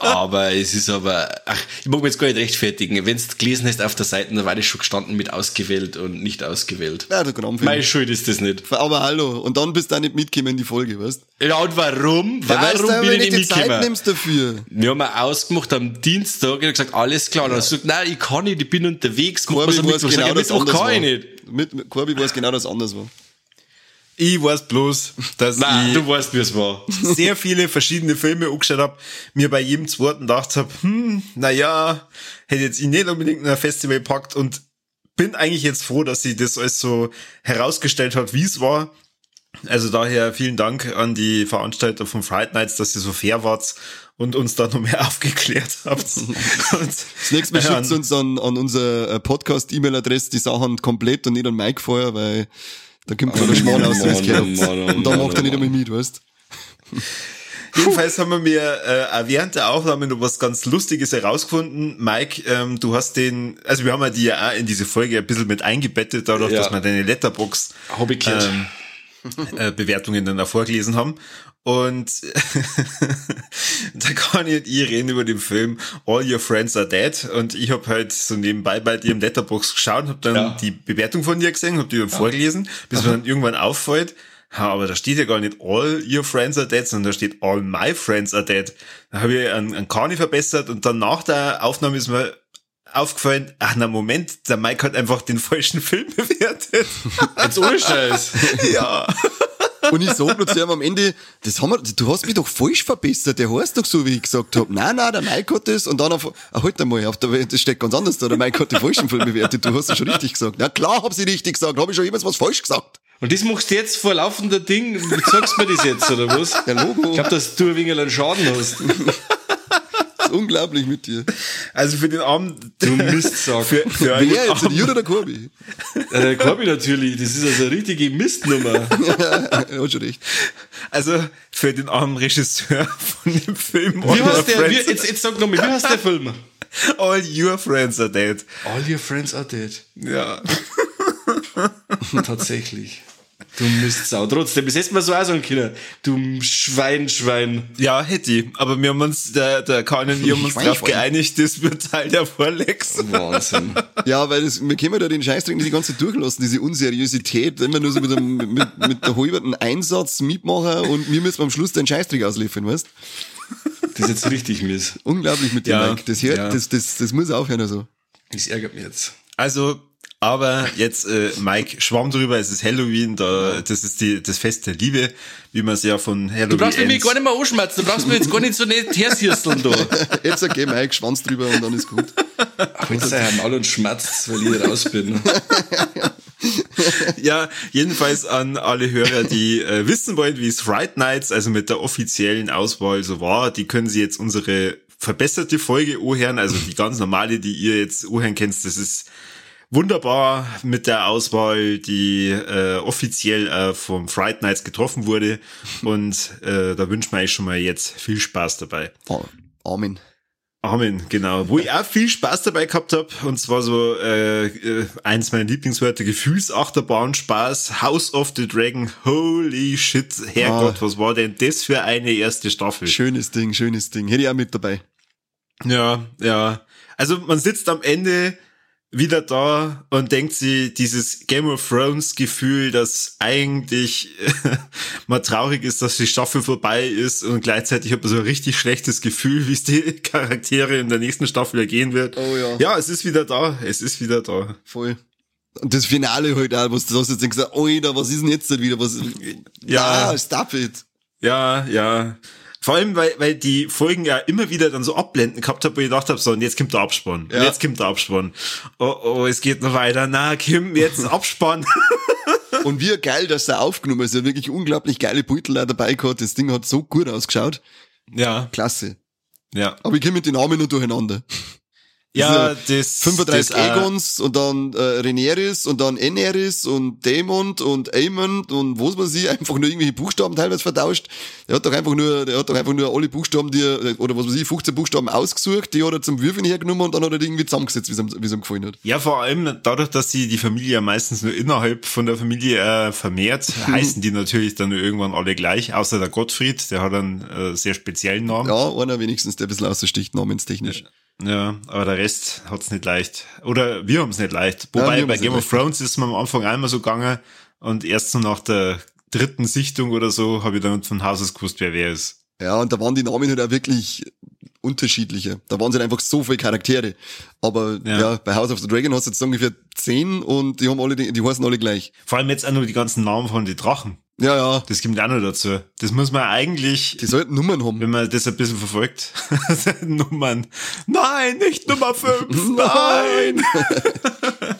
Aber es ist aber, ach, ich mag mich jetzt gar nicht rechtfertigen. Wenn du gelesen hast auf der Seite, dann war das schon gestanden mit ausgewählt und nicht ausgewählt. Ja, der Gramm Meine Schuld ist das nicht. Aber hallo, und dann bist du auch nicht mitgekommen in die Folge, weißt Ja, und warum? Ja, weißt warum du, bin ich du nicht die Zeit mitgekommen? nimmst dafür. Wir haben ausgemacht am Dienstag und er hat gesagt, alles klar. Und er hat gesagt, nein, ich kann nicht, ich bin unterwegs. Corby weiß genau, ich, dass Mittwoch anders kann war. ich nicht. Mit, mit Corby weiß genau, dass anders war. Ich weiß bloß, dass Nein, ich du weißt, wie es war. sehr viele verschiedene Filme angeschaut habe, mir bei jedem zweiten gedacht habe, hm, naja, hätte jetzt ich nicht unbedingt in ein Festival packt und bin eigentlich jetzt froh, dass sie das alles so herausgestellt hat, wie es war. Also daher vielen Dank an die Veranstalter von Fright Nights, dass ihr so fair wart und uns da noch mehr aufgeklärt habt. Und, Das nächste Mal schickt uns an, an unsere äh, Podcast-E-Mail-Adresse die Sachen komplett und nicht an Mike vorher, weil da kommt so der Schmarrn aus, Mann, Und dann Mann, macht er nicht einmal mit, weißt Jedenfalls haben wir mir äh, während der Aufnahme noch was ganz Lustiges herausgefunden. Mike, ähm, du hast den, also wir haben ja die ja auch in diese Folge ein bisschen mit eingebettet, dadurch, Ja. dass wir deine Letterbox ähm, äh, Bewertungen dann auch vorgelesen haben. Und da kann ich und ich reden über den Film All Your Friends Are Dead. Und ich habe halt so nebenbei bei dir im Letterbox geschaut, habe dann Ja. die Bewertung von dir gesehen, habe die dann vorgelesen, bis mir dann irgendwann auffällt, ha, aber da steht ja gar nicht All Your Friends Are Dead, sondern da steht All My Friends Are Dead. Da habe ich einen, einen Kani verbessert und dann nach der Aufnahme ist mir aufgefallen, ach na Moment, der Mike hat einfach den falschen Film bewertet. Jetzt ohne Scheiß. ja. Und ich sag noch zu ihm am Ende, das haben wir, du hast mich doch falsch verbessert, der heißt doch so, wie ich gesagt habe. Nein, nein, der Mike hat das und dann auf, ah, halt einmal, auf der, das steht ganz anders da, der Mike hat den falschen Film bewertet, du hast es schon richtig gesagt. Ja klar, hab ich richtig gesagt, habe ich schon jemals was falsch gesagt. Und das machst du jetzt vor laufender Ding. Sagst du mir das jetzt, oder was? Ja, Logo. Ich glaube, dass du ein wenig einen Schaden hast. Ist unglaublich mit dir. Also für den Abend. Du Mistsack. Für, für Wer jetzt, Abend, die oder der Corby? Ja, der Korbi natürlich. Das ist also eine richtige Mistnummer. er hat schon recht. also für den armen Regisseur von dem Film Wie All, Your heißt der? Wie, friends, jetzt, jetzt sag nochmal, wie heißt der Film? All Your Friends Are Dead. All your friends are dead. Ja. Tatsächlich. Du Mistsau. Trotzdem, das hättest du mir so auch sagen können. Du Schwein, Schwein. Ja, hätte ich. Aber wir haben uns, der, der Kahn und ich haben uns darauf geeinigt, das wird Teil der Vorlex. Wahnsinn. Ja, weil das, wir können da den Scheißdreck die ganze Zeit durchlassen, diese Unseriosität, immer nur so mit einem, mit, mit der halberten Einsatz mitmachen und wir müssen am Schluss den Scheißdreck ausliefern, weißt? Das ist jetzt richtig miss. Unglaublich mit dir, Ja, Mike. Das hört, ja. das, das, das muss aufhören, also. Das ärgert mich jetzt. Also, aber jetzt, äh, Mike, schwamm drüber, es ist Halloween, da, das ist die, das Fest der Liebe, wie man es ja von Halloween Du brauchst mich gar nicht mehr anschmerzen. Du brauchst mich jetzt gar nicht so nicht hersierseln da. Jetzt okay, Mike, Schwanz drüber und dann ist gut. Heute sei Herrn All und schmerzt, weil ich nicht raus bin. Ja, jedenfalls an alle Hörer, die äh, wissen wollen, wie es Fright Nights, also mit der offiziellen Auswahl so war, die können sie jetzt unsere verbesserte Folge anhören, also die ganz normale, die ihr jetzt anhören könnt, das ist wunderbar mit der Auswahl, die äh, offiziell äh, vom Fright Nights getroffen wurde und äh, da wünschen wir euch schon mal jetzt viel Spaß dabei. Amen. Amen, genau. Wo ich auch viel Spaß dabei gehabt hab und zwar so äh, äh, eins meiner Lieblingswörter, Gefühlsachterbahn, Spaß, House of the Dragon, holy shit, Herrgott, Ah. was war denn das für eine erste Staffel? Schönes Ding, schönes Ding. Hätte ich auch mit dabei. Ja, ja. Also man sitzt am Ende wieder da und denkt sie dieses Game of Thrones Gefühl, dass eigentlich mal traurig ist, dass die Staffel vorbei ist und gleichzeitig hat man so ein richtig schlechtes Gefühl, wie es die Charaktere in der nächsten Staffel ergehen wird. Oh ja. Ja, es ist wieder da. Es ist wieder da. Voll. Und das Finale halt auch, was du hast jetzt gesagt, Alter, was ist denn jetzt wieder? Was, Ja. Ah, stop it. Ja, ja. Vor allem, weil, weil die Folgen ja immer wieder dann so abblenden gehabt habe, wo ich gedacht habe, so, und jetzt kommt der Abspann. Ja. Und jetzt kommt der Abspann. Oh, oh, es geht noch weiter. Na, Kim, jetzt Abspann. Und wie geil, dass der aufgenommen ist. Er hat wirklich unglaublich geile Beutel da dabei gehabt. Das Ding hat so gut ausgeschaut. ja, Klasse. ja. Aber ich komme mit den Namen nur durcheinander. Ja, das, 35 das, äh, Aegons und dann äh, Rhaenyra's und dann Enerys und Daemon und Aemon und was weiß ich, einfach nur irgendwelche Buchstaben teilweise vertauscht. Der hat doch einfach nur, der hat doch einfach nur alle Buchstaben, die er, oder was weiß ich, 15 Buchstaben ausgesucht, die hat er zum Würfeln hergenommen und dann hat er die irgendwie zusammengesetzt, wie es ihm, wie es ihm gefallen hat. Ja, vor allem dadurch, dass sie die Familie ja meistens nur innerhalb von der Familie äh, vermehrt, heißen die natürlich dann nur irgendwann alle gleich, außer der Gottfried, der hat einen äh, sehr speziellen Namen. Ja, einer wenigstens, der ein bisschen außersticht, namenstechnisch. Ja, aber der Rest hat's nicht leicht. Oder wir haben's nicht leicht. Ja, Wobei wir bei Game of Thrones ist man am Anfang einmal so gegangen und erst so nach der dritten Sichtung oder so habe ich dann von Haus aus gewusst, wer wer ist. Ja, und da waren die Namen halt auch wirklich unterschiedliche. Da waren halt einfach so viele Charaktere. Aber ja, Ja. bei House of the Dragon hast du jetzt ungefähr zehn und die haben alle, die, die heißen alle gleich. Vor allem jetzt auch nur die ganzen Namen von den Drachen. Ja, ja. Das kommt auch noch dazu. Das muss man eigentlich, Die sollten Nummern haben. wenn man das ein bisschen verfolgt, Nummern. Nein, nicht Nummer 5. Nein.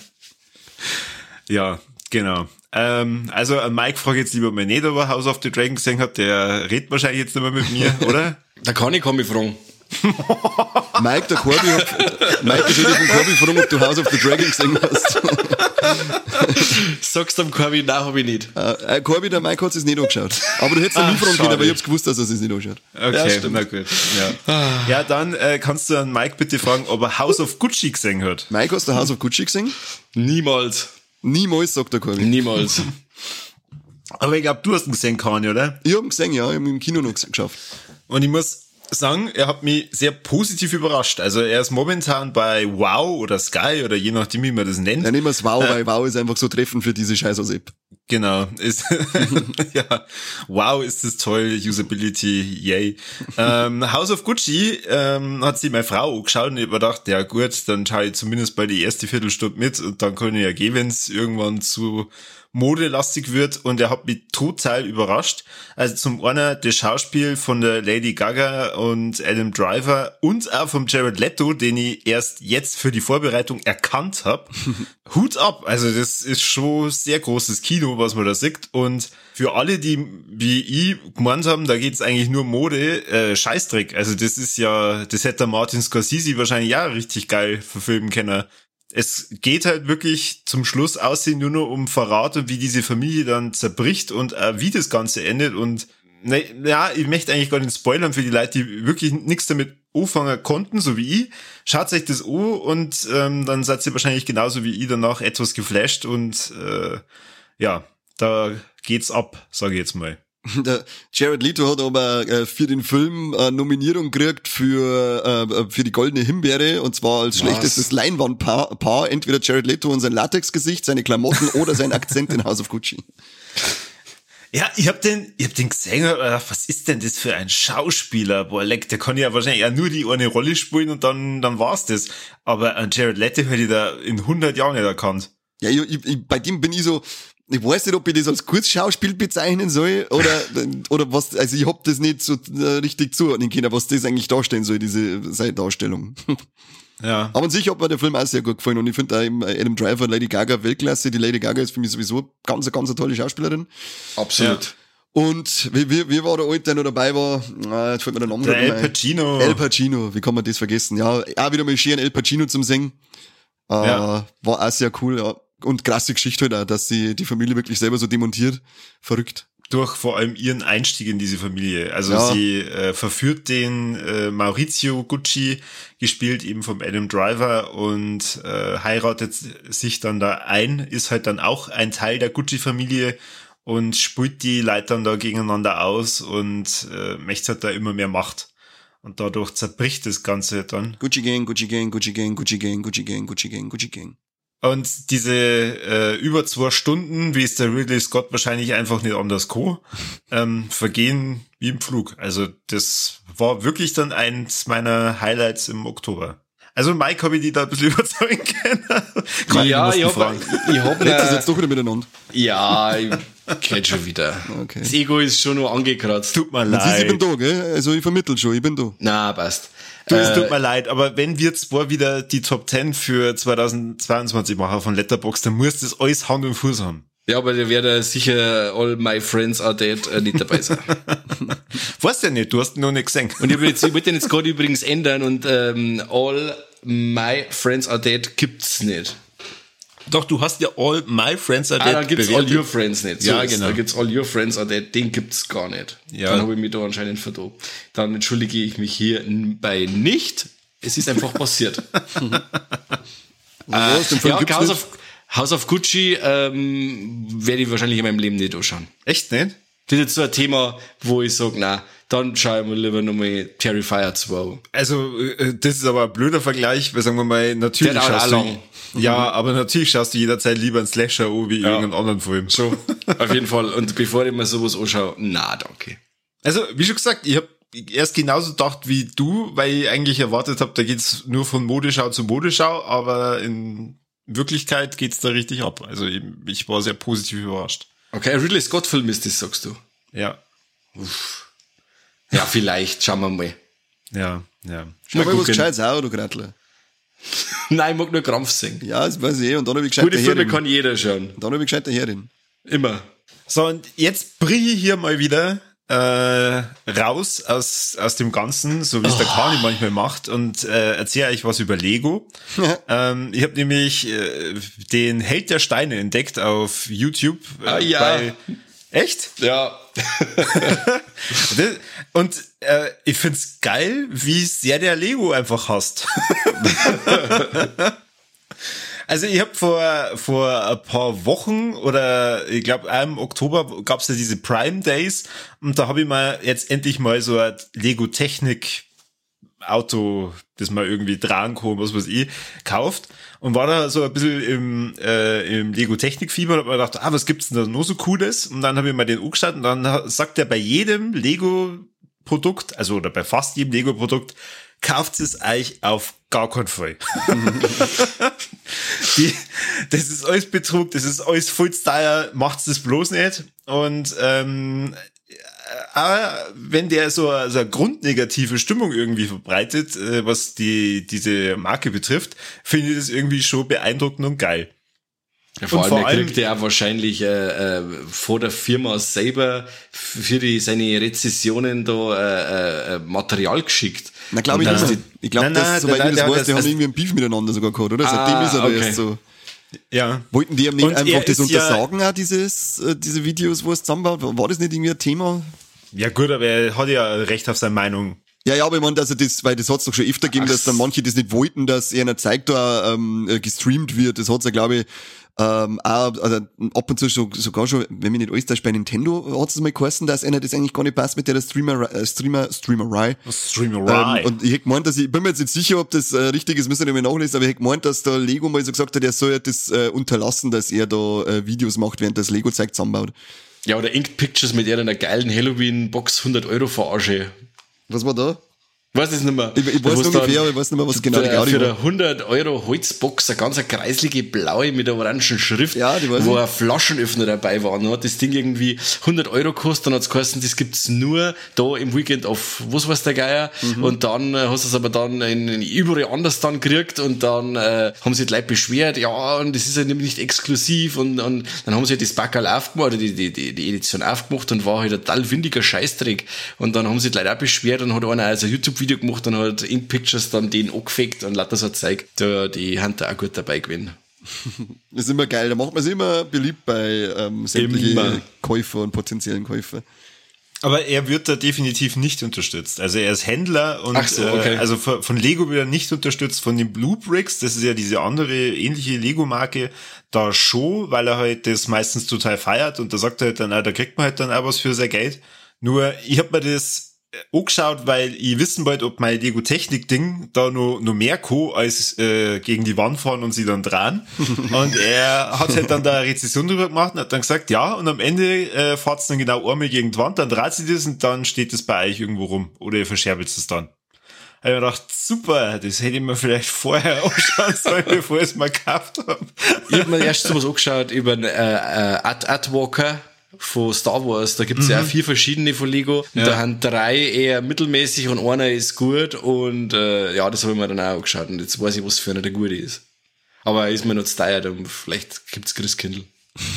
ja, genau. Ähm, also an Mike frage ich jetzt lieber mal nicht, ob er House of the Dragon gesehen hat. Der redet wahrscheinlich jetzt nicht mehr mit mir, oder? Da kann ich mich fragen. Mike, der Corby Mike, der Schädel von Corby, fragen, ob du House of the Dragon gesehen hast. Sagst du am Corby, nein, hab ich nicht. Äh, Corby, der Mike hat es nicht angeschaut. Aber du hättest ihn Ah, fragen können, aber ich hab's gewusst, dass er es nicht anschaut. Okay, Ja, stimmt. na gut. Ja, ja dann äh, kannst du an Mike bitte fragen, ob er House of Gucci gesehen hat. Mike, hast du House of Gucci gesehen? Niemals. Niemals, sagt der Corby. Niemals. Aber ich glaube, du hast ihn gesehen, Kanye, oder? Ich hab ihn gesehen, ja, ich hab ihn im Kino noch geschafft. Und ich muss sagen, er hat mich sehr positiv überrascht. Also er ist momentan bei Wow oder Sky oder je nachdem, wie man das nennt. Ja, nehmen wir's Wow, weil Wow ist einfach so treffend für diese scheiß App. Genau, ist ja wow, ist das toll, Usability, yay. Ähm, House of Gucci ähm, hat sie meine Frau angeschaut und ich gedacht, ja gut, dann schaue ich zumindest bei die erste Viertelstunde mit und dann kann ich ja gehen, wenn es irgendwann zu modelastig wird und er hat mich total überrascht. Also zum einen das Schauspiel von der Lady Gaga und Adam Driver und auch vom Jared Leto, den ich erst jetzt für die Vorbereitung erkannt habe. Hut ab, also das ist schon sehr großes Kino, was man da sieht und für alle, die wie ich gemeint haben, da geht's eigentlich nur Mode, äh, Scheißdreck. Also das ist ja, das hätte der Martin Scorsese wahrscheinlich ja richtig geil verfilmen können es geht halt wirklich zum Schluss aussehen nur noch um Verrat und wie diese Familie dann zerbricht und äh, wie das Ganze endet und ne, ja, ich möchte eigentlich gar nicht spoilern für die Leute, die wirklich nichts damit anfangen konnten, so wie ich. Schaut euch das an und ähm, dann seid ihr wahrscheinlich genauso wie ich danach etwas geflasht und äh, ja, da geht's ab, sage ich jetzt mal. Der Jared Leto hat aber äh, für den Film eine Nominierung gekriegt für, äh, für die Goldene Himbeere und zwar als schlechtestes Leinwandpaar, Paar, entweder Jared Leto und sein Latexgesicht, seine Klamotten oder sein Akzent in House of Gucci. Ja, ich hab den, ich hab den gesehen, gedacht, was ist denn das für ein Schauspieler? Boah, leck, der kann ja wahrscheinlich ja nur die eine Rolle spielen und dann, dann war's das. Aber an Jared Leto hätte ich da in 100 Jahren nicht erkannt. Ja, ich, ich, bei dem bin ich so, ich weiß nicht, ob ich das als Kurzschauspiel bezeichnen soll oder, oder was, also ich hab das nicht so äh, richtig zuordnen können, was das eigentlich darstellen soll, diese seine Darstellung. Ja. Aber an sich hat mir der Film auch sehr gut gefallen und ich finde da eben Adam Driver, Lady Gaga Weltklasse. Die Lady Gaga ist für mich sowieso ganz, ganz eine tolle Schauspielerin. Absolut. Und wie, wie, wie war der Alte, der noch dabei war? Ah, jetzt fällt mir der Name Der El. Pacino. El Pacino, wie kann man das vergessen? Ja, auch wieder mal schön El Pacino zum Singen. Äh, Ja. War auch sehr cool, ja. Und krasse Geschichte halt auch, dass sie die Familie wirklich selber so demontiert. Verrückt. durch vor allem ihren Einstieg in diese Familie. Also Ja. sie äh, verführt den äh, Maurizio Gucci, gespielt eben vom Adam Driver und äh, heiratet sich dann da ein, ist halt dann auch ein Teil der Gucci-Familie und spielt die Leute dann da gegeneinander aus und äh, möchte halt da immer mehr Macht. Und dadurch zerbricht das Ganze dann. Gucci Gang, Gucci Gang, Gucci Gang, Gucci Gang, Gucci Gang, Gucci Gang, Gucci Gang. Und diese äh, über zwei Stunden, wie es der Ridley Scott wahrscheinlich einfach nicht anders co, ähm, vergehen wie im Flug. Also das war wirklich dann eins meiner Highlights im Oktober. Also Mike habe ich die da ein bisschen überzeugen können. Gerade ja, ich mussten hab, fragen. ich hab, Redet das jetzt doch wieder miteinander. ja, ich kenn schon wieder. Okay. Das Ego ist schon noch angekratzt. Tut mir Man sieht, ich bin leid. da, gell? Also ich vermittel schon, ich bin da. Na, passt. Du, es Äh, tut mir leid, aber wenn wir zwar wieder die Top 10 für 2022 machen von Letterbox, dann muss das alles Hand und Fuß haben. ja, aber da wäre sicher All My Friends Are Dead äh, nicht dabei sein. Weißt du ja nicht, du hast ihn noch nicht gesehen. Und ich, jetzt, ich wollte den jetzt gerade übrigens ändern und ähm, All My Friends Are Dead gibt's nicht. Doch, du hast ja All My Friends Are Ah, Dead dann gibt's bewertet. All Your Friends nicht. So Ja, ist, genau. Da gibt's All Your Friends Are Dead, den gibt's gar nicht. Ja. Dann habe ich mich da anscheinend vertan. Dann entschuldige ich mich hier bei nicht. Es ist einfach passiert. Film ja, gibt's House of, House of Gucci ähm, werde ich wahrscheinlich in meinem Leben nicht anschauen. Echt nicht? Das ist jetzt so ein Thema, wo ich sage, na, dann schaue ich mir lieber nochmal Terrifier 2. Also, äh, das ist aber ein blöder Vergleich, weil sagen wir mal, natürlich Der schaust du, lang. ja, aber natürlich schaust du jederzeit lieber einen Slasher an wie Ja. irgendeinen anderen Film. So, auf jeden Fall. Und bevor ich mir sowas anschaue, na, danke. Also, wie schon gesagt, ich habe erst genauso gedacht wie du, weil ich eigentlich erwartet habe, da geht's nur von Modeschau zu Modeschau, aber in Wirklichkeit geht's da richtig ab. Also ich, ich war sehr positiv überrascht. Okay, Ridley Scott Film ist das, sagst du. Ja, Ja, vielleicht, schauen wir mal. ja, ja. Schau mal, was. Gescheites auch, du Gratler. Nein, ich mag nur Krampf singen. Ja, das weiß ich eh. Und dann habe ich gescheit Gute Filme kann jeder schauen. Dann habe ich gescheit der Herrin. Immer. So, und jetzt brich ich hier mal wieder äh, raus aus, aus dem Ganzen, so wie es der Kani manchmal macht, und äh, erzähle euch was über Lego. ähm, ich habe nämlich äh, den Held der Steine entdeckt auf YouTube. Äh, Ah, ja. bei- echt? Ja. Und äh, ich find's geil, wie sehr der Lego einfach hasst. Also ich habe vor vor ein paar Wochen oder ich glaube im Oktober gab's ja diese Prime Days und da habe ich mal jetzt endlich mal so ein Lego Technik Auto, das man irgendwie tragen kann, was weiß ich, kauft und war da so ein bisschen im, äh, im Lego Technik Fieber und hab mir gedacht, ah, was gibt's denn da noch so Cooles? Und dann habe ich mal den angeschaut und dann sagt er bei jedem Lego Produkt, also oder bei fast jedem Lego Produkt, kauft es euch auf gar keinen Fall. Die, das ist alles Betrug, das ist alles voll teuer, macht's das bloß nicht. Und ähm, aber wenn der so, eine- so eine grundnegative Stimmung irgendwie verbreitet, äh, was die diese Marke betrifft, finde ich das irgendwie schon beeindruckend und geil. Ja, vor Und allem, vor er allem- kriegt ja auch wahrscheinlich äh, äh, vor der Firma selber für die, seine Rezessionen da äh, äh, Material geschickt. Na, glaube ich nicht. Ich glaube, das, soweit nein, ich das nein, weiß, das- die haben irgendwie einen Beef miteinander sogar gehabt, oder? Seitdem Ah, ist er da okay. erst so. Ja. Wollten die ihm nicht einfach das ist ja- untersagen, auch dieses, äh, diese Videos, wo es zusammenbaut? War das nicht irgendwie ein Thema? Ja gut, aber er hat ja Recht auf seine Meinung. Ja, ja, aber ich meine, dass er das, weil das hat's doch schon öfter gegeben, Ach, dass dann manche das nicht wollten, dass er einer zeigt, da ähm, äh, gestreamt wird. Das hat's ja, glaube ich, ähm, auch, also ab und zu schon, sogar schon, wenn mich nicht alles täuscht, bei Nintendo hat's mal geheißen, dass einer das eigentlich gar nicht passt mit der Streamer, äh, Streamer, Streamerei. Streamerei. Ähm, und ich hätte gemeint, dass ich, ich bin mir jetzt nicht sicher, ob das äh, richtig ist, müssen wir nicht mehr nachlesen, aber ich hätte gemeint, dass der Lego mal so gesagt hat, er soll ja das äh, unterlassen, dass er da äh, Videos macht, während das Lego zeigt zusammenbaut. Ja, oder Inked Pictures mit einer geilen Halloween-Box 100 Euro verarsche. Was war da? Weiß es nicht mehr. Ich, ich weiß ungefähr, aber ich weiß nicht mehr, was genau die für, Gaudi für eine 100 Euro Holzbox, eine ganz kreislige blaue mit einer orangen Schrift, Ja, die wo ein Flaschenöffner dabei war. Dann hat das Ding irgendwie 100 Euro gekostet, dann hat's geheißen, das gibt's nur da im Weekend auf was weiß der Geier. Mhm. Und dann äh, hast du es aber dann in, in überall anders dann gekriegt und dann äh, haben sich die Leute beschwert, ja, und das ist ja nämlich nicht exklusiv und, und dann haben sie halt das Backerl aufgemacht, oder die, die, die, die Edition aufgemacht und war halt ein total windiger Scheißdreck. Und dann haben sich die Leute auch beschwert und hat einer also ein YouTube-Video gemacht und hat in Pictures dann den angefegt und lauter so gezeigt. Da, die haben da auch gut dabei gewesen. Das ist immer geil, da macht man es immer beliebt bei ähm, sämtlichen Immer. Käufer und potenziellen Käufer. Aber er wird da definitiv nicht unterstützt. Also er ist Händler und Ach so, okay. äh, also von, von Lego wird er nicht unterstützt, von den Blue Bricks, das ist ja diese andere ähnliche Lego-Marke, da schon, weil er halt das meistens total feiert und da sagt er halt dann, ah, da kriegt man halt dann auch was für sein Geld. Nur ich habe mir das angeschaut, weil ich wissen wollte, ob mein Lego Technik Ding da nur noch mehr co als äh, gegen die Wand fahren und sie dann dran. und er hat halt dann da eine Rezession drüber gemacht und hat dann gesagt, ja, und am Ende äh, fahrt's dann genau einmal gegen die Wand, dann dreht sie das und dann steht es bei euch irgendwo rum oder ihr verscherbelt es dann. habe ich mir gedacht, super, das hätte ich mir vielleicht vorher anschauen sollen, bevor ich es mal gekauft habe. Ich habe mir erst sowas angeschaut über einen äh, äh, Ad Adwalker von Star Wars. Da gibt's ja auch vier verschiedene von Lego. Ja. da haben drei eher mittelmäßig und einer ist gut. Und äh, ja, das habe ich mir dann auch angeschaut. Und jetzt weiß ich, was für einer der gute ist. Aber ist mir noch zu teuer, dann vielleicht gibt's Christkindl.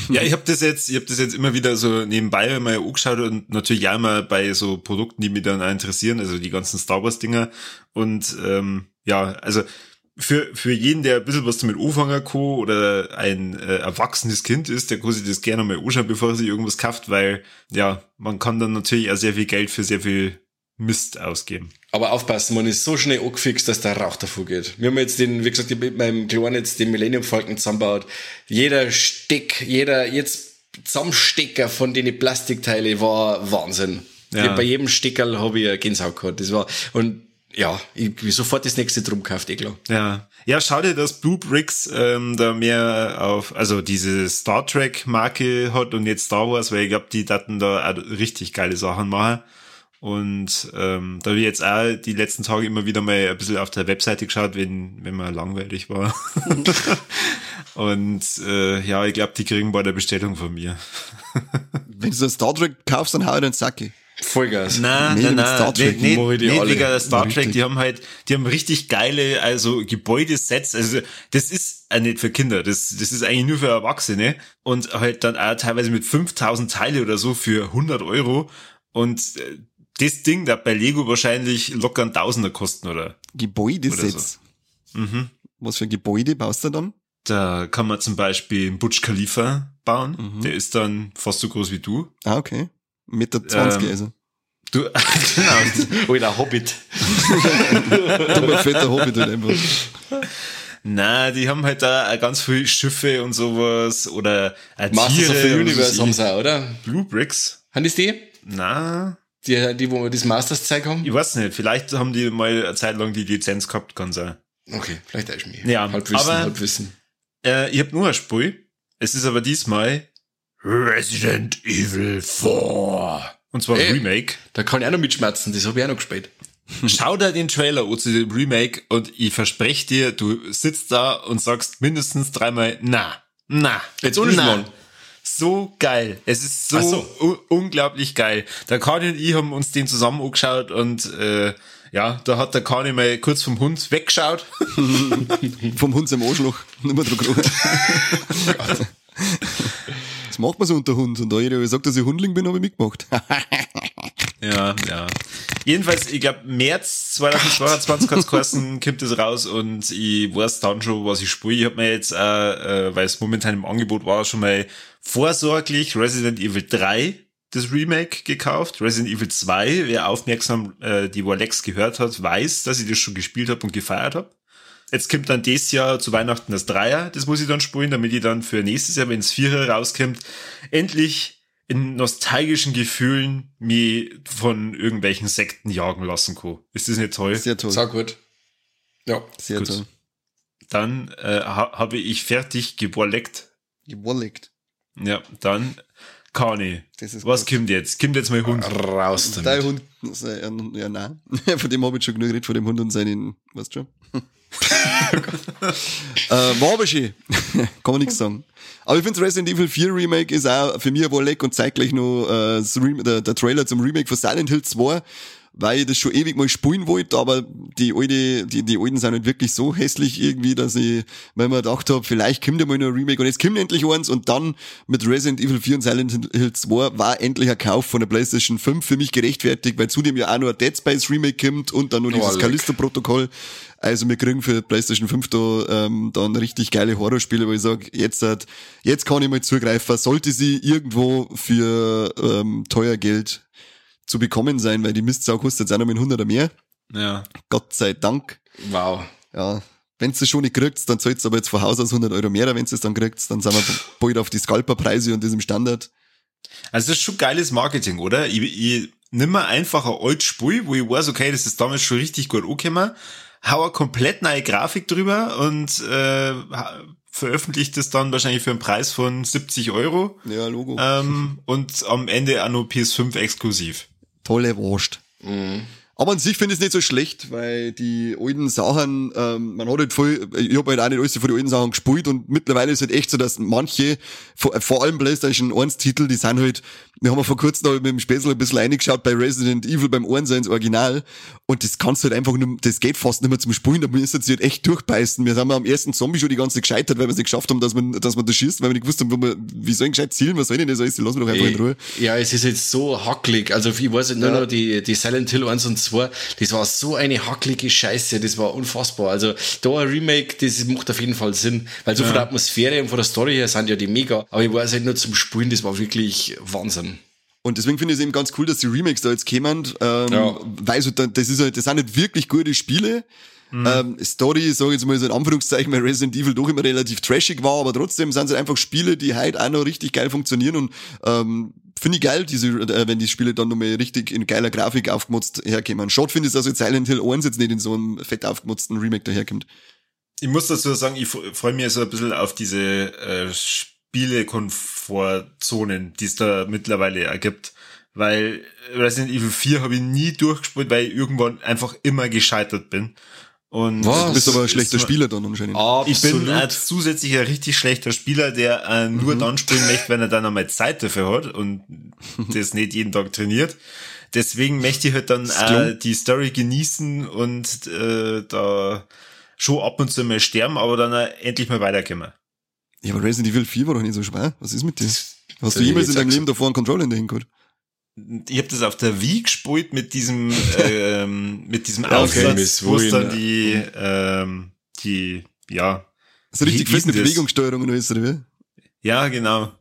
Ja, ich habe das jetzt, ich habe das jetzt immer wieder so nebenbei mal angeschaut und natürlich auch immer bei so Produkten, die mich dann auch interessieren, also die ganzen Star Wars Dinger und ähm, ja, also für für jeden, der ein bisschen was damit anfangen kann oder ein äh, erwachsenes Kind ist, der kann sich das gerne mal anschauen, bevor er sich irgendwas kauft, weil ja, man kann dann natürlich auch sehr viel Geld für sehr viel Mist ausgeben. Aber aufpassen, man ist so schnell angefixt, dass der Rauch davor geht. Wir haben jetzt den, wie gesagt, mit meinem Kleinen jetzt den Millennium Falcon zusammengebaut. Jeder Steck, jeder jetzt Zusammenstecker von den Plastikteile war Wahnsinn. Ja. Bei jedem Steckerl habe ich eine Gänsehaut gehabt. Das war, und ja, ich will sofort das nächste drum gekauft, eh klar. Ja. Ja, schade, dass Blue Bricks ähm, da mehr auf, also diese Star Trek Marke hat und jetzt Star Wars, weil ich glaube, die daten da auch richtig geile Sachen machen. Und ähm, da habe ich jetzt auch die letzten Tage immer wieder mal ein bisschen auf der Webseite geschaut, wenn, wenn man langweilig war. und äh, ja, ich glaube, die kriegen bei der Bestellung von mir. Wenn du so Star Trek kaufst, dann hau ich den Sacki. Vollgas. Nein, nein, nein, Star Trek nicht, nicht, nicht wegen der Star Richtig. Trek, die haben halt, die haben richtig geile, also Gebäudesets, also das ist auch nicht für Kinder, das, das ist eigentlich nur für Erwachsene und halt dann auch teilweise mit 5000 Teile oder so für 100 Euro und äh, das Ding da bei Lego wahrscheinlich locker ein Tausender kosten, oder? Gebäudesets. Mhm. Was für Gebäude baust du dann? Da kann man zum Beispiel einen Butch Khalifa bauen, der ist dann fast so groß wie du. Ah, okay. Meter 20 Ähm, also. Du, genau. Oder Hobbit. Dummer fetter Hobbit halt einfach. Na, die haben halt da auch ganz viele Schiffe und sowas oder Masters of the Tiere Universe haben sie auch, oder? Blue Bricks. Haben das die? Na, Die, die, wo wir das Masters gezeigt haben? ich weiß nicht. Vielleicht haben die mal eine Zeit lang die Lizenz gehabt, kann sein. Okay, vielleicht ist mir. Ja, Halbwissen, aber- Halbwissen. Äh, ich hab nur ein Spiel. Es ist aber diesmal Resident Evil 4. Und zwar Ey. Remake. Da kann ich auch noch mitschmerzen, das habe ich auch noch gespielt. Schau dir den Trailer zu dem Remake und ich verspreche dir, du sitzt da und sagst mindestens dreimal na, na. Jetzt ohne na. So geil. Es ist so, so. unglaublich geil. Der Kani und ich haben uns den zusammen angeschaut und äh, ja, da hat der Kani mal kurz vom Hund weggeschaut. Vom Hund zum Arschloch. Nicht mehr drauf Das macht man so unter Hund. Und da jeder sagt, dass ich Hundling bin, habe ich mitgemacht. Ja, ja. Jedenfalls, ich glaube, März 2022 hat's geheißen, kommt es raus und ich weiß dann schon, was ich spiele. Ich habe mir jetzt, äh, äh, weil es momentan im Angebot war, schon mal vorsorglich Resident Evil 3, das Remake, gekauft. Resident Evil 2, wer aufmerksam äh, die Warlex gehört hat, weiß, dass ich das schon gespielt habe und gefeiert habe. Jetzt kommt dann dieses Jahr zu Weihnachten das Dreier, das muss ich dann spielen, damit ich dann für nächstes Jahr, wenn es Vierer rauskommt, endlich in nostalgischen Gefühlen mich von irgendwelchen Sekten jagen lassen kann. Ist das nicht toll? Sehr toll. Sag gut. Ja. Sehr Gut. toll. Dann äh, ha habe ich fertig geborleckt. Gewolligt. Ja, dann Kani. Was gut. kommt jetzt? Kommt jetzt mein Hund? Raus damit. Dein Hund, äh, ja, nein. Von dem habe ich schon genug geredet, von dem Hund und seinen, weißt du schon? Äh, schön. Kann man nichts sagen. Aber ich finde Resident Evil 4 Remake ist auch für mich wohl leck und zeitgleich noch äh, der, der Trailer zum Remake von Silent Hill 2, weil ich das schon ewig mal spielen wollte, aber die alte, die, die alten sind halt wirklich so hässlich irgendwie, dass ich, wenn man gedacht habe, vielleicht kommt ja mal noch ein Remake und jetzt kommt endlich eins und dann mit Resident Evil 4 und Silent Hill 2 war endlich ein Kauf von der PlayStation 5 für mich gerechtfertigt, weil zudem ja auch noch ein Dead Space Remake kommt und dann noch dieses leck. Callisto-Protokoll. Also wir kriegen für PlayStation 5 da ähm, dann richtig geile Horrorspiele, wo ich sage, jetzt, hat, jetzt kann ich mal zugreifen, sollte sie irgendwo für ähm, teuer Geld zu bekommen sein, weil die Mistsau kostet jetzt auch noch mit 100 oder mehr. Ja. Gott sei Dank. Wow. Ja, wenn du schon nicht kriegst, dann zahlst du aber jetzt von Haus aus 100 Euro mehr, wenn du es dann kriegst, dann sind wir bald auf die Scalper-Preise und diesem Standard. Also das ist schon geiles Marketing, oder? Ich, ich nimm mal einfach ein altes Spiel, wo ich weiß, okay, das ist damals schon richtig gut angekommen, hau eine komplett neue Grafik drüber und äh, veröffentlicht das dann wahrscheinlich für einen Preis von 70 Euro Ja, Logo. ähm, und am Ende auch nur PS5 exklusiv. Tolle Wurst. Mhm. Aber an sich finde ich es nicht so schlecht, weil die alten Sachen, ähm, man hat halt voll, ich habe halt auch nicht alles von den alten Sachen gespielt und mittlerweile ist es halt echt so, dass manche, vor, vor allem PlayStation 1 Titel, die sind halt, wir haben vor kurzem noch mit dem Späßel ein bisschen reingeschaut bei Resident Evil beim 1 ins Original und das kannst du halt einfach nur, das geht fast nicht mehr zum Spielen, da müssen sie halt echt durchbeißen. Wir haben am ersten Zombie schon die ganze Zeit gescheitert, weil wir es nicht geschafft haben, dass man, dass man da schießt, weil wir nicht gewusst haben, wo wir, wie soll ich gescheit zielen, was soll ich denn das alles, lass mich doch einfach in Ruhe. Ja, es ist jetzt so hacklig, also ich weiß nicht, nur noch die, die Silent Hill 1 und 2, das war so eine hacklige Scheiße, das war unfassbar. Also da ein Remake, das macht auf jeden Fall Sinn, weil so von der Atmosphäre und von der Story her sind ja die mega, aber ich weiß halt nur zum Spielen, das war wirklich Wahnsinn. Und deswegen finde ich es eben ganz cool, dass die Remakes da jetzt kämen, ähm, Ja. weil so, das ist halt, das sind nicht wirklich gute Spiele. Ähm, Story, sage ich jetzt mal so in Anführungszeichen, weil Resident Evil doch immer relativ trashig war, aber trotzdem sind es halt einfach Spiele, die halt auch noch richtig geil funktionieren und ähm, finde ich geil, diese, äh, wenn die Spiele dann nochmal richtig in geiler Grafik aufgemutzt herkommen. Schade finde ich, dass jetzt Silent Hill 1 jetzt nicht in so einem fett aufgemutzten Remake daherkommt. Ich muss dazu sagen, ich freue mich so ein bisschen auf diese äh, Spielekomfortzonen, die es da mittlerweile ergibt. Weil Resident Evil 4 habe ich nie durchgespielt, weil ich irgendwann einfach immer gescheitert bin. Und Du bist aber ein schlechter ist- Spieler dann anscheinend. Ich bin Absolut. äh, zusätzlich ein richtig schlechter Spieler, der äh, nur dann spielen möchte, wenn er dann einmal Zeit dafür hat und das nicht jeden Tag trainiert. Deswegen möchte ich halt dann äh, die Story genießen und äh, da schon ab und zu mal sterben, aber dann äh, endlich mal weiterkommen. Ja, aber Resident Evil 4 war doch nicht so schwer. Was ist mit dir? Hast du jemals in jetzt deinem Leben davor einen Controller in der Hand gehabt? Ich habe das auf der Wii gespielt mit diesem ähm, mit diesem Okay, Aufsatz, wo es dann die ähm, die ja So richtig Wie- wie fest mit ist denn das? Bewegungssteuerung und alles, oder wie? Ja, genau.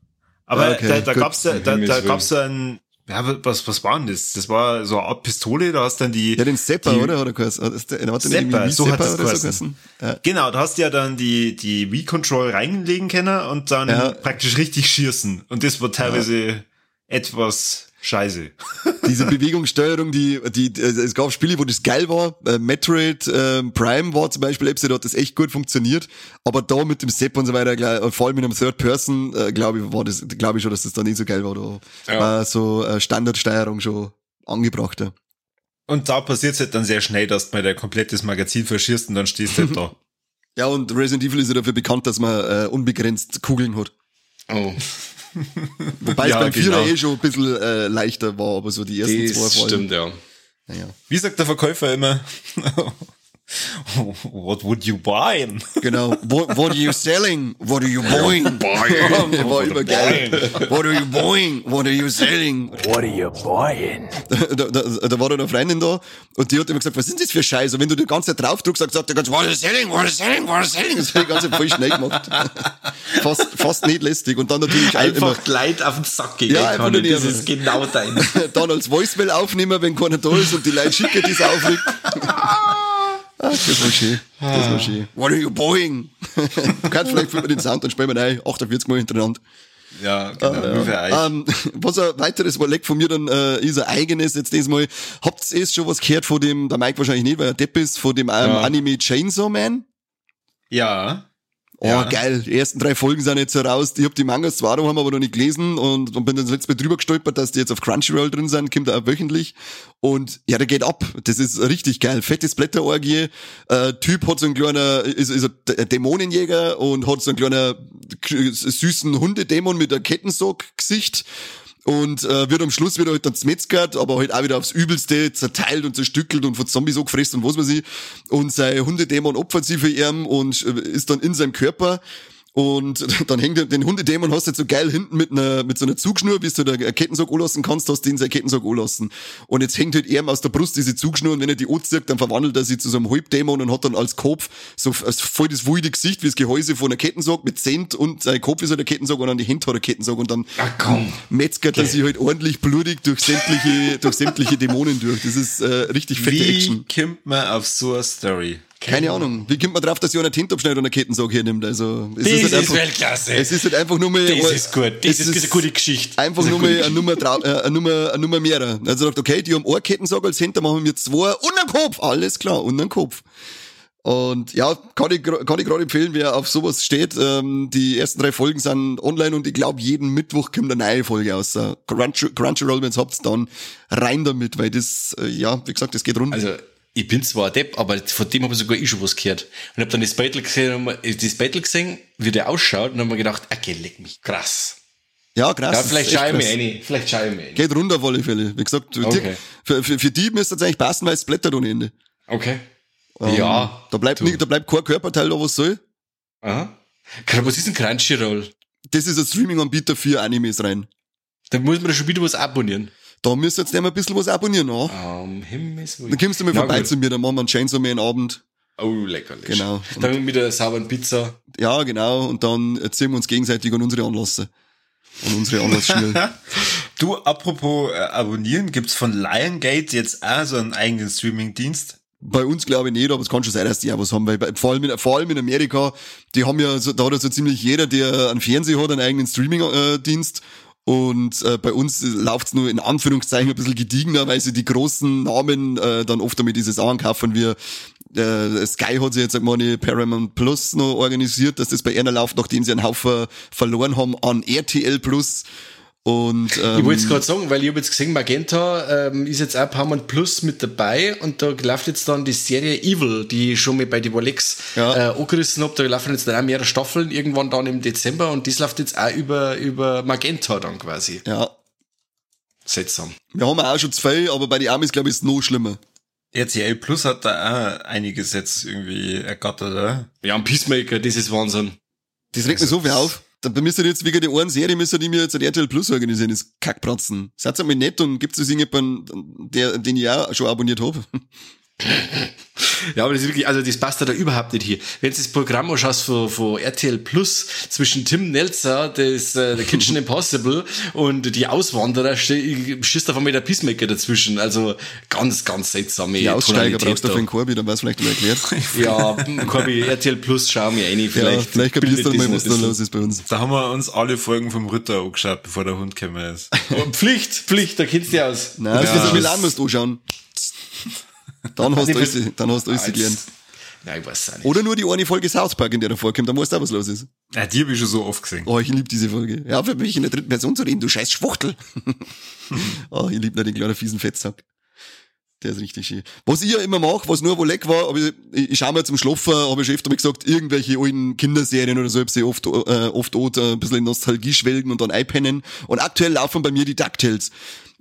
Aber Ah, okay, da, da gab's da, da, da gab's so ein, ja, was, was war denn das? Das war so eine Art Pistole, da hast dann die, Ja, den Sepper, die- oder? Hat er geheißen? Hat der- hat der nicht Sepper, irgendwie so hat oder so? Ja. genau, da hast du ja dann die, die Wii-Control reinlegen können und dann Ja. praktisch richtig schießen. Und das war teilweise etwas scheiße. Diese Bewegungssteuerung, die, die, äh, es gab Spiele, wo das geil war. Äh, Metroid ähm, Prime war zum Beispiel, Episode hat das echt gut funktioniert. Aber da mit dem Sepp und so weiter, äh, vor allem mit einem Third Person, äh, glaube ich, war das, glaube ich schon, dass das da nicht so geil war. Da Ja. war so äh, Standardsteuerung schon angebrachter. Und da passiert's halt dann sehr schnell, dass du mal dein komplettes Magazin verschießt und dann stehst du halt da. Ja, und Resident Evil ist ja dafür bekannt, dass man äh, unbegrenzt Kugeln hat. Oh, Wobei es Ja, beim Vierer genau. eh schon ein bisschen äh, leichter war, aber so die ersten zwei das vor allem. stimmt, ja. Naja. Wie sagt der Verkäufer immer? What would you buy? Genau. What, what are you selling? What are you buying? Der war immer geil. What are you buying? What are you selling? What are you buying? Da, da, da war eine Freundin da und die hat immer gesagt, was denn das für Scheiße? Und wenn du die ganze Zeit drauf drückst, sagt der ganze, what are you selling? What are you selling? What are you selling? Das hat die ganze Zeit voll schnell gemacht. fast, fast nicht lästig. Und dann natürlich auch immer, Einfach Leid auf den Sack gehen Ja, einfach kann. nur Das ist genau dein. dann als Voicemail aufnehmen, wenn keiner da ist und die Leute schicken, die es aufregt. Ah, das war schön. Das war schön. What are you buying? du kannst vielleicht für den Sound und spielen wir rein. 48 Mal hintereinander. Ja, genau. Für euch. Ähm, was ein weiteres Überleg von mir dann äh, ist ein eigenes jetzt diesmal. Habt ihr erst schon was gehört von dem, der Mike wahrscheinlich nicht, weil er Depp ist, von dem ähm, Anime Chainsaw Man? ja. Oh, Ja. geil. Die ersten drei Folgen sind jetzt heraus. Ich hab die Mangas zwar daheim, aber noch nicht gelesen und, und bin dann das letzte Mal drüber gestolpert, dass die jetzt auf Crunchyroll drin sind, kommt auch wöchentlich. Und ja, der geht ab. Das ist richtig geil. Fettes Blätterorgie. Äh, typ hat so ein kleiner, ist, ist ein Dämonenjäger und hat so einen kleiner süßen Hundedämon mit einem Kettensock-Gesicht. Und äh, wird am Schluss wieder halt dann zmetzgert, aber halt auch wieder aufs Übelste zerteilt und zerstückelt und von Zombies angefressen und was weiß ich. Und sein Hundedämon opfert sich für ihn und äh, ist dann in seinem Körper. Und dann hängt den Hundedämon hast du jetzt so geil hinten mit einer, mit so einer Zugschnur, bis du da Kettensack anlassen kannst, hast du den seinen Kettensack anlassen. Und jetzt hängt halt er ihm aus der Brust diese Zugschnur und wenn er die anzieht, dann verwandelt er sich zu so einem Halbdämon und hat dann als Kopf so als voll das wilde Gesicht wie das Gehäuse von einer Kettensack mit Zent und sein Kopf ist halt der Kettensack und an die Hände hat er Kettensack und dann metzgert er sich halt ordentlich blutig durch sämtliche, durch sämtliche Dämonen durch. Das ist äh, richtig fette Wie Action. kommt man auf so eine Story? Keine Ahnung. Wie kommt man drauf, dass jemand Tint abschneidet und einen Kettensack hernimmt? Also, es Das halt ist einfach- Weltklasse. Es ist halt einfach nur mal. Das ist gut. Das es ist, eine gute Geschichte. Einfach ist nur gute eine Nummer, äh, eine Nummer, eine Nummer mehrer. Also sagt, okay, die haben einen Kettensack als Hinter, machen wir zwei und einen Kopf. Alles klar, und einen Kopf. Und ja, kann ich, kann ich gerade empfehlen, wer auf sowas steht. Ähm, die ersten drei Folgen sind online und ich glaube, jeden Mittwoch kommt eine neue Folge aus. Äh, Crunch, Crunchyroll, wenn ihr habt, dann rein damit, weil das, äh, ja, wie gesagt, das geht rund. Also, ich bin zwar ein Depp, aber von dem habe ich sogar ich schon was gehört. Und hab dann das Battle gesehen, das Battle gesehen, wie der ausschaut, und dann hab mir gedacht, okay, leck mich, krass. ja, krass. Ja, vielleicht schaue ich mir rein. Vielleicht schaue ich mir rein. Geht runter auf alle Fälle. Wie gesagt, Okay. für, für, für die müsste es eigentlich passen, weil es blättert ohne Ende. Okay. Ähm, ja. Da bleibt, nicht, da bleibt kein Körperteil da, was soll. Aha. Was ist ein Crunchyroll? Das ist ein Streaming-Anbieter für Animes rein. Da muss man da schon wieder was abonnieren. Da müsst ihr jetzt nicht mal ein bisschen was abonnieren, auch. Um Himmels Willen. Dann kommst du mal Na vorbei gut. zu mir, dann machen wir einen Chainsaw Man Abend. Oh, leckerlich. Genau. Dann mit der sauberen Pizza. Ja, genau. Und dann erzählen wir uns gegenseitig an unsere Anlässe. An unsere Anlassspiele. Du, apropos äh, abonnieren, gibt's von Liongate jetzt auch so einen eigenen Streaming-Dienst? Bei uns glaube ich nicht, aber es kann schon sein, dass die auch was haben, weil bei, vor, allem in, vor allem in Amerika, die haben ja, so, da hat ja so ziemlich jeder, der einen Fernseher hat, einen eigenen Streaming-Dienst. Und äh, bei uns läuft's nur in Anführungszeichen ein bisschen gediegener, weil sie die großen Namen äh, dann oft damit diese Sachen kaufen. Wir äh, Sky hat sich jetzt sag mal eine Paramount Plus noch organisiert, dass das bei einer läuft, nachdem sie einen Haufen verloren haben an RTL Plus. Und ähm, Ich wollte es gerade sagen, weil ich habe jetzt gesehen, Magenta ähm, ist jetzt auch Paramount Plus mit dabei und da läuft jetzt dann die Serie Evil, die ich schon mal bei die Rolex Ja. äh, angerissen hab. Da laufen jetzt dann auch mehrere Staffeln, irgendwann dann im Dezember und das läuft jetzt auch über, über Magenta dann quasi. ja, Seltsam. wir haben auch schon zwei, aber bei den Amis glaube ich ist es noch schlimmer. RTL Plus hat da auch einiges jetzt irgendwie ergattert, oder? Ja, ein Peacemaker, das ist Wahnsinn. Das regt mir so viel auf. Da müsst ihr jetzt wegen der einen Serie, müsst ihr die mir jetzt ein RTL Plus organisieren, das Kackpratzen. Seid einmal nett und gibt's das irgendjemanden, der, den ich auch schon abonniert hab. Ja, aber das ist wirklich, also das passt da überhaupt nicht hier. Wenn du das Programm anschaust von, von RTL Plus zwischen Tim Nelzer, das äh, der Kitchen Impossible und die Auswanderer, schießt auf einmal der Peacemaker dazwischen. Also ganz, ganz seltsame Die Aussteiger Tonalität brauchst du da. für den Korbi, dann weiß vielleicht mal erklärt. Ja, Corby, RTL Plus, schau mir rein. ja, Vielleicht, vielleicht kapierst du mal, was da los ist bei uns. Da haben wir uns alle Folgen vom Ritter angeschaut, bevor der Hund gekommen ist. Pflicht, Pflicht, da kennst du dich aus. Nein, das Ja. ist Milan musst du anschauen. Dann hast du alles, dann hast du alles Als- gelernt. Nein, ich weiß auch nicht. Oder nur die eine Folge South Park, in der da vorkommt, dann weißt du auch, was los ist. Ja, die habe ich schon so oft gesehen. Oh, ich lieb diese Folge. Ja, für mich in der dritten Person zu reden, du scheiß Schwuchtel. oh, ich lieb nicht den kleinen fiesen Fettsack. Der ist richtig schön. Was ich ja immer mache, was nur wo leck war, aber ich, ich, ich schau mir zum Schlafen, habe ich schon öfter mal gesagt, irgendwelche alten Kinderserien oder so, hab sie oft, äh, oft auch, äh, ein bisschen in Nostalgie schwelgen und dann einpennen. Und aktuell laufen bei mir die DuckTales.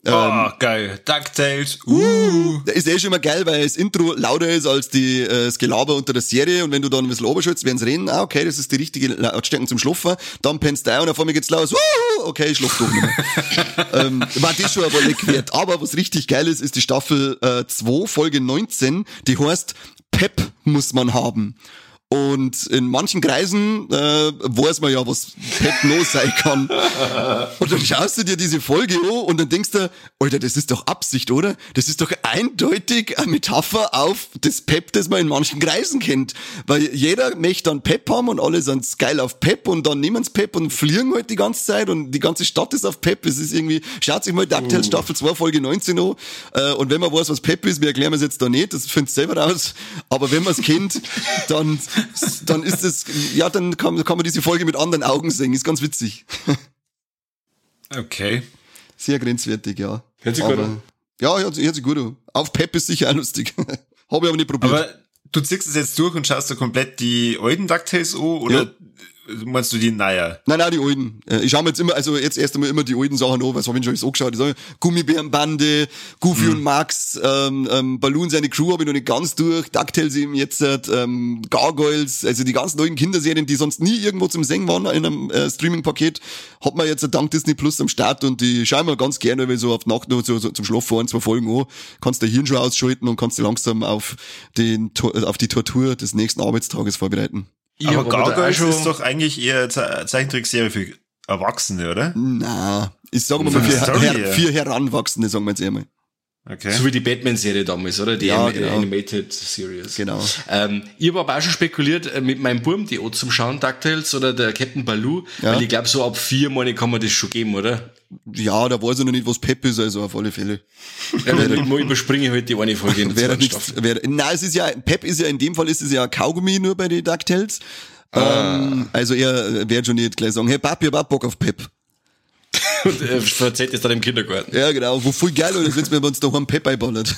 Oh, geil. DuckTales. Uh. Ist eh schon immer geil, weil das Intro lauter ist als die, äh, das Gelaber unter der Serie und wenn du dann ein bisschen oberschützt, werden sie reden, ah, okay, das ist die richtige Lautstärke zum Schlafen, dann pennst du ein und auf einmal geht's los, Wuhu, okay, ich schlaf doch nicht mehr. ähm, war das schon aber leck wert. Aber was richtig geil ist, ist die Staffel äh, 2, Folge 19, die heißt Pep muss man haben. Und in manchen Kreisen äh, weiß man ja, was Pep no sein kann. Und dann schaust du dir diese Folge an und dann denkst du, Alter, das ist doch Absicht, oder? Das ist doch eindeutig eine Metapher auf das Pep, das man in manchen Kreisen kennt. Weil jeder möchte dann Pep haben und alle sind geil auf Pep und dann nehmen sie Pep und fliegen halt die ganze Zeit und die ganze Stadt ist auf Pep. Es ist irgendwie, schaut sich mal DuckTales Staffel 2 Folge 19 an äh, und wenn man weiß, was Pep ist, wir erklären es jetzt da nicht, das findet selber raus, aber wenn man es kennt, dann, dann ist es, ja, dann kann, kann man diese Folge mit anderen Augen sehen, ist ganz witzig. Okay. Sehr grenzwertig, ja. Hört sich gut aber, an. Ja, hört, sich- hört sich gut an. Auf Pep ist sicher auch lustig. Habe ich aber nicht probiert. Aber du ziehst es jetzt durch und schaust dir komplett die alten DuckTales an oder meinst du die naja? Nein, nein, die alten. Äh, Ich mir jetzt immer, also jetzt erst einmal immer die alten Sachen an, was habe ich schon. Ich sag, Gummibärenbande, Goofy Mhm. und Max, ähm, ähm, Balloon seine Crew habe ich noch nicht ganz durch, DuckTales eben jetzt, ähm, Gargoyles, also die ganzen neuen Kinderserien, die sonst nie irgendwo zum Singen waren in einem äh, Streaming-Paket, hat man jetzt dank Disney Plus am Start und die schauen wir ganz gerne, weil so auf Nacht noch so, so zum Schlafen ein, zwei Folgen an, kannst dein Hirn schon ausschalten und kannst dich langsam auf den, auf die Tortur des nächsten Arbeitstages vorbereiten. Ich aber auch Gargoyles schon- ist doch eigentlich eher Ze Zeichentrickserie für Erwachsene, oder? Na, ich sage mal für, her, her. für Heranwachsende, sagen wir jetzt einmal. Okay. So wie die Batman-Serie damals, oder? Die Ja, genau. Animated Series. Genau. Ähm, ich habe aber auch schon spekuliert äh, mit meinem Burm, die auch zum Schauen, DuckTales oder der Captain Baloo, Ja. weil ich glaube, so ab vier Monate kann man das schon geben, oder? Ja, da weiß ich noch nicht, was Pep ist, also auf alle Fälle. Ja, dann überspringe ich halt die eine Folge in der nichts, wäre, na, es ist ja, Pep ist ja in dem Fall ist es ja Kaugummi nur bei den DuckTales. Ah. Ähm, also er wird schon nicht gleich sagen, hey Papi, ich hab auch Bock auf Pep. Und äh, verzeiht es dann im Kindergarten. Ja, genau, wo voll geil ist, wenn wir uns daheim Pep einballert.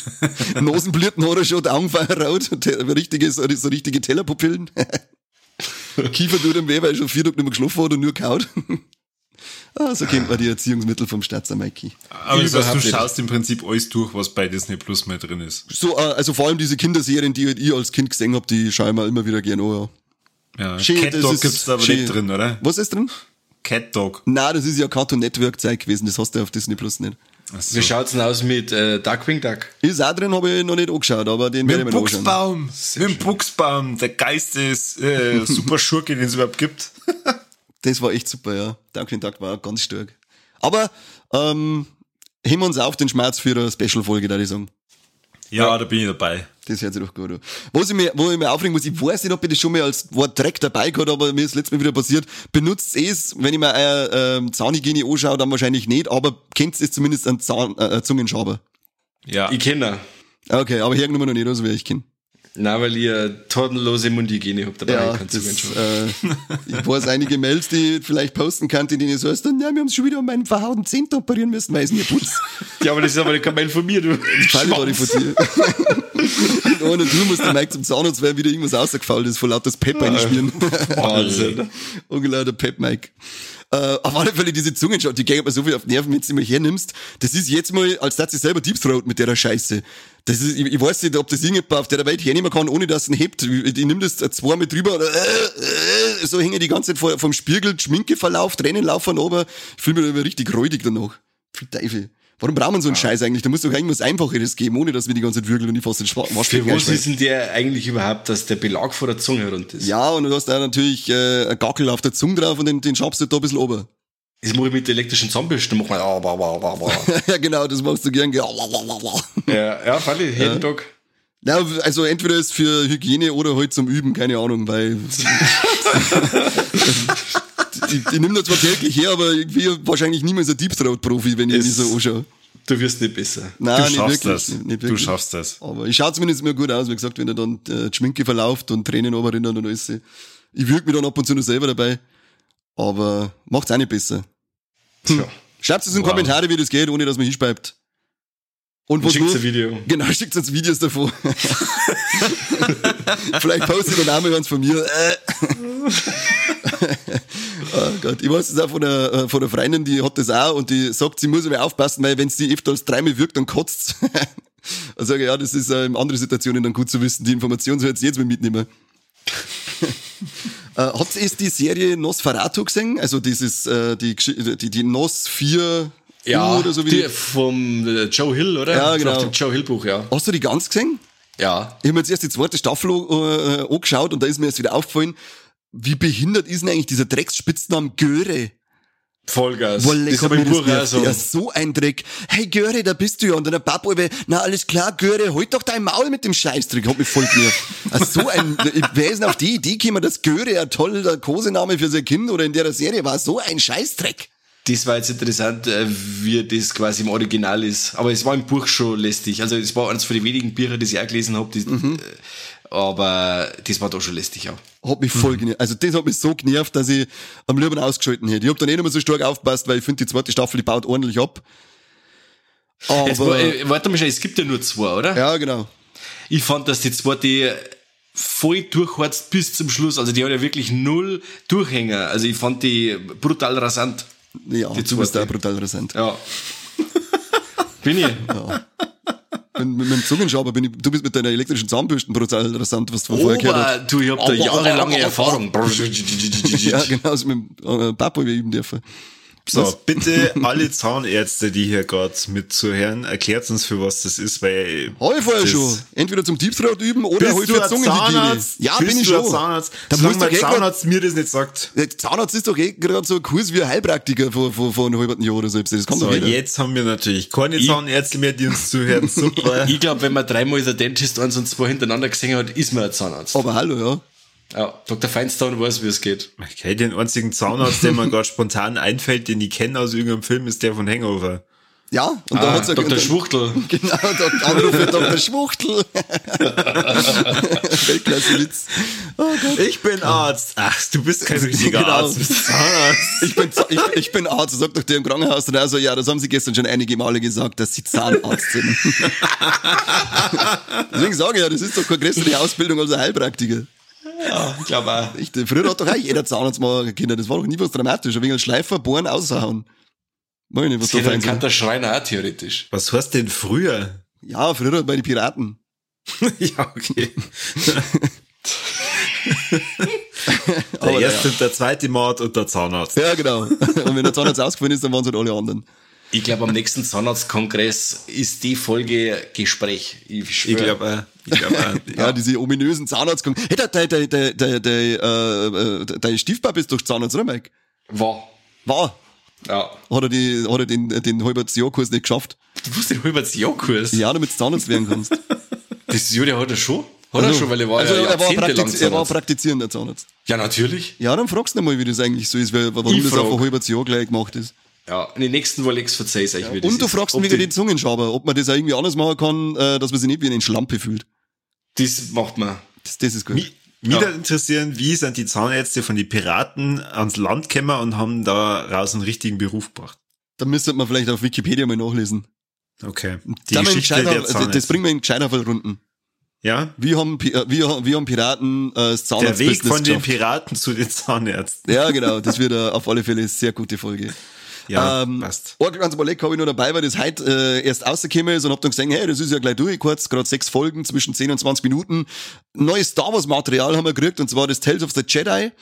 Nasenblüten hat er schon, die Augen rot, richtige, so, so richtige Tellerpupillen. Kiefer tut ihm weh, weil er schon vier Tage nicht mehr geschlafen hat und nur kaut. ah, so kennt man die Erziehungsmittel vom Mikey. Aber das heißt, du nicht. schaust im Prinzip alles durch, was bei Disney Plus mal drin ist. So, äh, also vor allem diese Kinderserien, die ich als Kind gesehen hab, die schaue ich mir immer wieder gerne an. Ja. Ja. Schön, Cat Dog ist gibt's da aber schön. nicht drin, oder? Was ist drin? Cat Dog. Na, das ist ja Cartoon Network Zeit gewesen, das hast du auf Disney Plus nicht. So. Wie schaut's denn aus mit äh, Darkwing Duck? Ist auch drin, habe ich noch nicht angeschaut, aber den Mit werde ich mir. Buchsbaum. Mit dem Buchsbaum. Der Geistes äh, super Schurke, den es überhaupt gibt. Das war echt super, ja. Darkwing Duck war auch ganz stark. Aber, ähm, heben wir uns auf den Schmerz für eine Special-Folge, da ich sagen. Ja, da bin ich dabei. Das hört sich doch gut an. Was ich mir, wo ich mir aufregen muss, ich weiß nicht, ob ich das schon mal als Wort Dreck dabei gehabt, aber mir ist letztes Mal wieder passiert. Benutzt es, wenn ich mir euer ähm, Zahnhygiene anschaue, dann wahrscheinlich nicht, aber kennt es zumindest einen Zahn, äh, Zungenschaber. Ja. Ich kenne Okay, aber hergenommen noch nicht, also wie ich kenne. Nein, weil ich eine tatenlose Mundhygiene hab dabei. Ja, kannst du das, äh, ich weiß einige Mails, die ich vielleicht posten kann, in denen es heißt, dann, ja, wir haben schon wieder meinen verhauten Zehnt operieren müssen, weil es mir putzt. Ja, aber das ist aber kein Mail von mir, du. Fall war ich von dir. In einer Tour muss der Mike zum Zahnarzt, weil wieder irgendwas rausgefallen ist, vor lauter Pep reinschmieren. Wahnsinn. Ungelauter Pep Mike. Äh, auf alle Fälle diese Zungenschau, die geht mir so viel auf Nerven, wenn du sie mal hernimmst. Das ist jetzt mal, als dass sie selber Deep Throat mit der Scheiße. Das ist, ich, ich weiß nicht, ob das irgendjemand auf der Welt hernehmen kann, ohne dass es ihn hebt. Ich, ich nimm das zwei mit drüber, und, äh, äh, so hänge die ganze Zeit vom Spiegel, Schminke verlauft, Tränen laufen aber ich fühle mich da immer richtig räudig danach. Viel Teufel. Warum braucht man so einen Scheiß eigentlich? Da muss doch irgendwas Einfacheres geben, ohne dass wir die ganze Zeit würgeln und ich fast den Schwa- Für was ist denn der eigentlich überhaupt, dass der Belag vor der Zunge runter ist? Ja, und du hast da natürlich äh, ein Gackel auf der Zunge drauf und den, den schabst du da ein bisschen ober. Das mache ich mit der elektrischen Zahnbürste. Mach mal, ah, bah, bah, bah, bah. ja, genau, das machst du gern. gell. ja, ja, fand ich, jeden Tag. Ja, also entweder ist für Hygiene oder halt zum Üben, keine Ahnung, weil die, die nimmt er zwar täglich her, aber irgendwie wahrscheinlich niemals ein Deep Throat Profi, wenn ich Es- die so anschaue. Du wirst nicht besser. Nein, Du nicht schaffst wirklich. das. Nicht, nicht Du wirklich. schaffst das. Aber ich schaue zumindest immer gut aus, wie gesagt, wenn er dann äh, die Schminke verlauft und Tränen runterrinnen und alles. Ich würge mich dann ab und zu noch selber dabei. Aber macht's auch nicht besser. Tja. Schreibt es in Wow. Kommentare, wie das geht, ohne dass man hinspeibt. Und was Schickt nur, ein Video. Genau, schickt uns Videos davon. Vielleicht postet dann auch mal eins von mir. Äh. oh Gott, ich weiß das auch von der, äh, von der Freundin, die hat das auch und die sagt, sie muss immer aufpassen, weil wenn sie öfter als dreimal wirkt, dann kotzt Dann sage ja, das ist äh, in anderen Situationen dann gut zu wissen. Die Information soll jetzt jetzt mal mitnehmen. äh, habt ihr erst die Serie Nosferatu gesehen? Also dieses, äh, die, die, die Nos 4 Ja, oder so wie die die, vom äh, Joe Hill, oder? Ja, genau. Nach dem Joe Hill Buch, ja. Hast du die ganz gesehen? Ja. Ich habe mir jetzt erst die zweite Staffel äh, angeschaut und da ist mir erst wieder aufgefallen, wie behindert ist denn eigentlich dieser Drecksspitznamen Göre? Vollgas. Wolle, das im Buch das so. Ja, so ein Dreck. Hey Göre, da bist du ja. Und dann der Papa, über, na alles klar, Göre, halt doch dein Maul mit dem Scheißdreck. Hat mich voll genervt. Also so ein, wer ist denn auf die Idee gekommen, dass Göre ein toller Kosename für sein Kind oder in der Serie war? So ein Scheißdreck. Das war jetzt interessant, äh, wie das quasi im Original ist. Aber es war im Buch schon lästig. Also es war eines von den wenigen Büchern, die ich auch gelesen habe. Mhm. Aber das war doch schon lästig auch. Hat mich voll genervt. Also das hat mich so genervt, dass ich am liebsten ausgeschalten hätte. Ich hab dann eh nicht mehr so stark aufgepasst, weil ich finde, die zweite Staffel, die baut ordentlich ab. Jetzt, Aber, äh, warte mal schnell, es gibt ja nur zwei, oder? ja, genau. Ich fand, dass die zweite voll durchharzt bis zum Schluss. Also die hat ja wirklich null Durchhänger. Also ich fand die brutal rasant. Ja, Die du bist auch brutal rasant. Ja. Bin ich? Mit, mit meinem Zungenschaber bin ich, du bist mit deiner elektrischen Zahnbürsten brutal rasant, was du von vorher gehört hast. du, ich hab da jahrelange Erfahrung. Ja, genau, aus meinem äh, Papa üben dürfen. So, bitte alle Zahnärzte, die hier gerade mitzuhören, erklärt uns, für was das ist, weil. Ich vorher das- schon. Entweder zum Deep Throat üben oder du für Zungenhygiene. Zahnarzt? Ja, Bist bin ich schon. Zahnarzt? Da Solange mein grad- Zahnarzt mir das nicht sagt. Der Zahnarzt ist doch eh gerade so ein Kurs wie ein Heilpraktiker vor, vor, vor einem halben Jahr oder so. Das kann So, doch jeder. jetzt haben wir natürlich keine Zahnärzte mehr, die uns zuhören. Super. Ich glaube, wenn man dreimal der Dentist eins und zwei hintereinander gesehen hat, ist man ein Zahnarzt. Aber hallo, ja. Ja, Dr. Feinstein weiß, wie es geht. Okay, den einzigen Zahnarzt, der mir gerade spontan einfällt, den ich kenne aus irgendeinem Film, ist der von Hangover. Ja, und da Ah, hat's ja Dr. und- Schwuchtel. Genau, der Anruf für Dr. Schwuchtel. Weltklasse-Witz. Oh. Ich bin Arzt. Ach, du bist kein richtiger Genau. Arzt, du bist Zahnarzt. Ich bin, ich, ich bin Arzt, sagt doch der im Krankenhaus dann also, ja, das haben sie gestern schon einige Male gesagt, dass sie Zahnarzt sind. Deswegen sage ich ja, das ist doch keine größere Ausbildung als ein Heilpraktiker. Ja, ich glaube auch. Ich, früher hat doch auch jeder Zahnarzt mal Kinder, das war doch nie was dramatisch. Ein wenig Schleifer, bohren, aushauen. Meine, was Das da fein ein sein. Schreiner auch theoretisch. Was heißt denn früher? Ja, früher bei den Piraten. ja, okay. Der Aber erste, der zweite Mord und der Zahnarzt. Ja, genau. Und wenn der Zahnarzt ausgefallen ist, dann waren es halt alle anderen. Ich glaube, am nächsten Zahnarztkongress ist die Folge Gespräch. Ich, schwör. Ich glaube, äh, Ja, diese ominösen Zahnarzt. Hey, der, der, der, der, der, der, äh, äh, dein Stiefpapa ist doch Zahnarzt, oder Mike? War. War. Ja. Hat er, die, hat er den, den Halbjahrkurs nicht geschafft? Du wusstest den halbes Jahrkurs. Ja, damit du Zahnarzt werden kannst. Das ja, der hat er schon. Hat er schon, weil er war also, ja er, war praktiz er war praktizierender Zahnarzt. Ja, natürlich. Ja, dann fragst du mal, wie das eigentlich so ist, weil, warum Ich das frag. auf ein halbes Jahr gleich gemacht ist. Ja, in den nächsten Wolex verzeih's euch, wie das Und du fragst wegen die- den Zungenschaber, ob man das auch irgendwie anders machen kann, äh, dass man sich nicht wie eine Schlampe fühlt. Das macht man. Das, das ist gut. mich, mich würde interessieren, wie sind die Zahnärzte von den Piraten ans Land gekommen und haben daraus einen richtigen Beruf gebracht? Da müsste man vielleicht auf Wikipedia mal nachlesen. Okay. Die in Geschichte der Gescheiter- das Zahnärzte. bringen wir in Gescheiterfall-Runden. ja? Wie haben, äh, wie, haben- wie haben Piraten äh, das Der Weg von den geschafft? Piraten zu den Zahnärzten. Ja, genau. Das wird äh, auf alle Fälle eine sehr gute Folge. Ja, ähm, passt. Ein ganz Überleg habe ich nur dabei, weil das heute äh, erst rausgekommen ist und hab dann gesehen, hey, das ist ja gleich durch, kurz, gerade sechs Folgen zwischen 10 und 20 Minuten. Neues Star Wars Material haben wir gekriegt und zwar das Tales of the Jedi.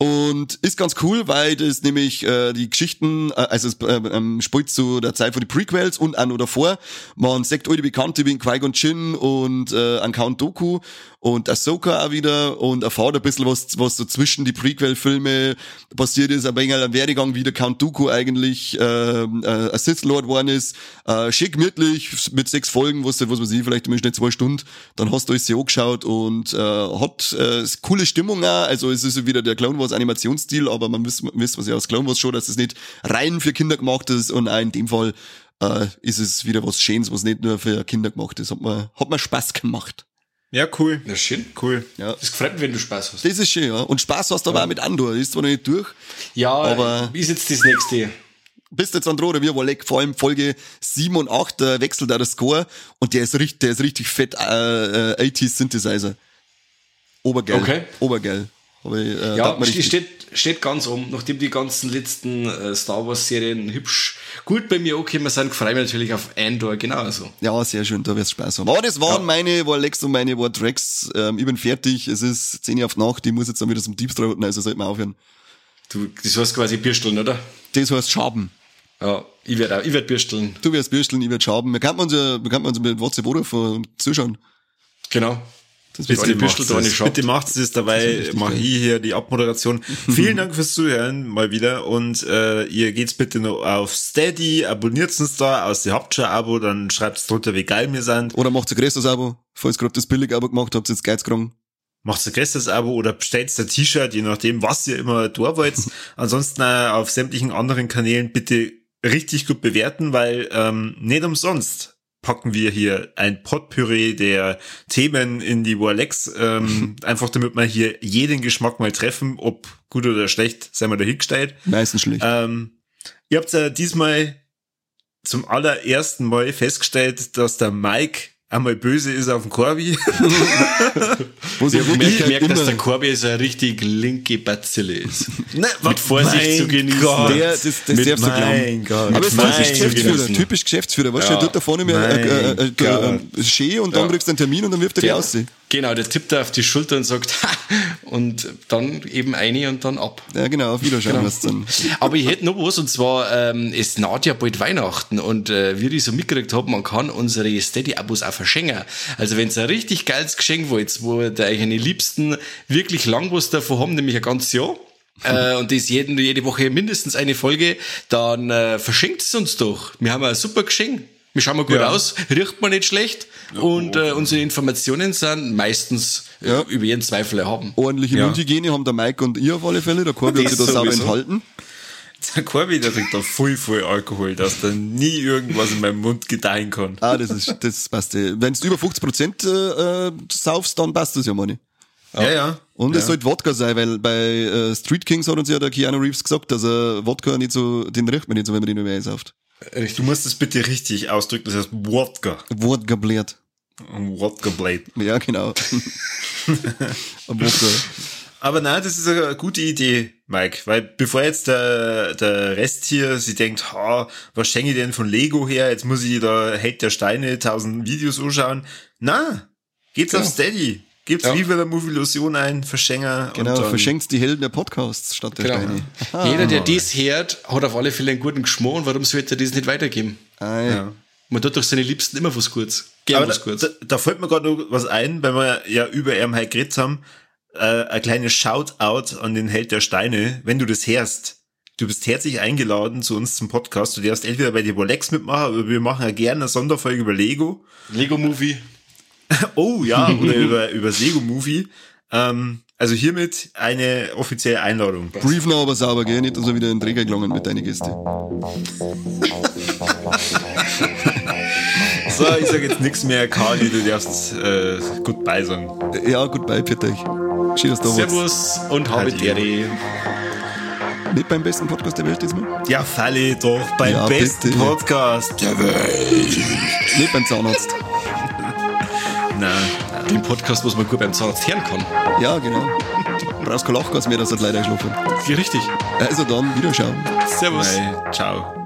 Und ist ganz cool, weil das nämlich äh, die Geschichten, äh, also es äh, ähm, spielt zu der Zeit von den Prequels und auch noch davor. Man sagt alte Bekannte wie Qui-Gon Jinn und äh, an Count Doku und Ahsoka auch wieder und erfahrt ein bisschen was, was so zwischen die Prequel-Filme passiert ist, ein wenig ein Werdegang, wie der Count Dooku eigentlich äh, äh, ein Sith Lord geworden ist. Äh, schick gemütlich mit sechs Folgen, was, was weiß ich, vielleicht im Schnitt zwei Stunden. Dann hast du alles sehr angeschaut und äh, hat äh, coole Stimmung auch. Also es ist wieder der Clone Wars Animationsstil, aber man wisst, wisst was ja aus Clone Wars schon, dass es nicht rein für Kinder gemacht ist und auch in dem Fall äh, ist es wieder was Schönes, was nicht nur für Kinder gemacht ist. Hat mir, hat mir Spaß gemacht. Ja, cool. Na schön. Cool. Ja. Das gefällt mir, wenn du Spaß hast. Das ist schön, ja. Und Spaß hast du aber auch mit Andor. Ist zwar noch nicht durch, Ja, Aber- ist jetzt das nächste. bist jetzt an oder wir Wolleck, vor allem Folge 7 und 8 äh, wechselt da der Score und der ist richtig, der ist richtig fett äh, äh, 80s Synthesizer. Obergeil. Okay. Obergeil. Aber, äh, Ja, steht, steht ganz um. Nachdem die ganzen letzten äh, Star Wars Serien hübsch gut bei mir angekommen sind, freue ich mich natürlich auf Andor genauso. Ja, sehr schön, da wirst du Spaß haben. Aber das waren meine Warlecks und meine War Tracks. Ähm, ich bin fertig, es ist 10 Uhr auf Nacht, ich muss jetzt dann wieder zum Deep Throaten, also sollten wir aufhören. Du, das heißt quasi Birsteln, oder? Das heißt Schaben. Ja, ich werde ich werd Birsteln. Du wirst bürsteln, ich werd Schaben. Wir könnten uns ja, wir könnten uns mit WhatsApp und zuschauen. Genau. Das Bitte wird die Bürstel da nicht es. schaut. Bitte macht es, dabei mache ich hier die Abmoderation. Vielen Dank fürs Zuhören mal wieder und äh, ihr geht's bitte noch auf Steady, abonniert uns da, aus ihr habt schon ein Abo, dann schreibt drunter, wie geil wir sind. Oder macht ein größeres Abo. Falls ihr gerade das Billig-Abo gemacht habt, jetzt Geiz gekriegt. Macht ein größeres Abo oder bestellt ein T-Shirt, je nachdem, was ihr immer da wollt. Ansonsten äh, auf sämtlichen anderen Kanälen bitte richtig gut bewerten, weil ähm, nicht umsonst packen wir hier ein Potpourri der Themen in die Warlex, ähm, einfach damit wir hier jeden Geschmack mal treffen, ob gut oder schlecht, sei mal dahingestellt. Meistens schlecht. Ähm, ihr habt ja diesmal zum allerersten Mal festgestellt, dass der Mike einmal böse ist auf den sie Ich habe wirklich gemerkt, dass der Corby so eine richtig linke Bazille ist. Ne, Mit Vorsicht zu genießen. Der, das, das Mit darfst du glauben. Gott. Aber es ist Mit typisch mein Geschäftsführer, typisch Geschäftsführer. Weißt du, Ja. der tut da vorne mir Mein äh, äh, äh, äh, schön und dann Ja. kriegst du einen Termin und dann wirft er dich aus. Genau, der tippt da auf die Schulter und sagt, ha! und dann eben eine und dann ab. Ja, genau, auf Wiederschauen Genau. dann. Aber ich hätte noch was, und zwar, ähm, es naht ja bald Weihnachten und äh, wie ich so mitgekriegt habe, man kann unsere Steady-Abos auch verschenken. Also wenn ihr ein richtig geiles Geschenk wollt, wo der euch eine Liebsten wirklich lang was davon haben, nämlich ein ganzes Jahr, äh, und das jeden, jede Woche mindestens eine Folge, dann äh, verschenkt es uns doch. Wir haben ein super Geschenk. Wir schauen mal gut Ja. aus, riecht man nicht schlecht und äh, unsere Informationen sind meistens äh, Ja. über jeden Zweifel erhaben. Ordentliche Ja. Mundhygiene haben der Mike und ihr auf alle Fälle. Der Corby hat Das sich da sauber enthalten. Der Corby, der trinkt da voll, voll Alkohol, dass da nie irgendwas in meinem Mund gedeihen kann. Ah, das ist, das passt. Wenn du über 50 Prozent äh, äh, saufst, dann passt das ja, Manni. Ja, ja. Und ja. es sollte Wodka sein, weil bei äh, Street Kings hat uns ja der Keanu Reeves gesagt, dass er Wodka nicht so, den riecht man nicht so, wenn man den über Sauft. Du musst es bitte richtig ausdrücken, das heißt Wodka. Wodka blärt. Ein Wodka Blade. Ja, genau. Wodka. Aber nein, das ist eine gute Idee, Mike, weil bevor jetzt der, der Rest hier sie denkt, ha, was schenke ich denn von Lego her, jetzt muss ich da Hate der Steine tausend Videos anschauen. Na, geht's auf Steady. Gibt's Ja. Viva la Movilusion ein, Verschenker. Genau, und dann, verschenkt die Helden der Podcasts statt der Genau. Steine. Jeder, der das hört, hat auf alle Fälle einen guten Geschmack und warum sollte er das nicht weitergeben? Ah, ja. Ja. Man tut doch seine Liebsten immer was Gutes. Gern Aber was da, Gutes. da, da fällt mir gerade noch was ein, weil wir ja über ihm halt geredet haben. Äh, ein kleines Shoutout an den Held der Steine. Wenn du das hörst, du bist herzlich eingeladen zu uns zum Podcast. Du darfst entweder bei die Rolex mitmachen, aber wir machen ja gerne eine Sonderfolge über Lego. Lego-Movie. Oh ja, oder über, über das Lego-Movie. Ähm, also hiermit eine offizielle Einladung. Brief noch aber sauber, gell? Nicht, dass er wieder in den Träger gelangen mit deinen Gästen. So, ich sage jetzt nichts mehr. Kali, du darfst äh, goodbye sagen. Ja, gut, bei, für euch. Schön, dass du da. Servus und habe. Dere. Nicht beim besten Podcast der Welt diesmal? Ja, falle doch beim Ja, besten bitte. Podcast der Welt. Nicht beim Zahnarzt. Nein. Den Podcast, was man gut beim Zahnarzt kann. Ja, genau. Brauchst kein Lachgas mehr, das hat leider geschlafen. Richtig. Also dann, Wiederschauen. Servus. Bye. Ciao.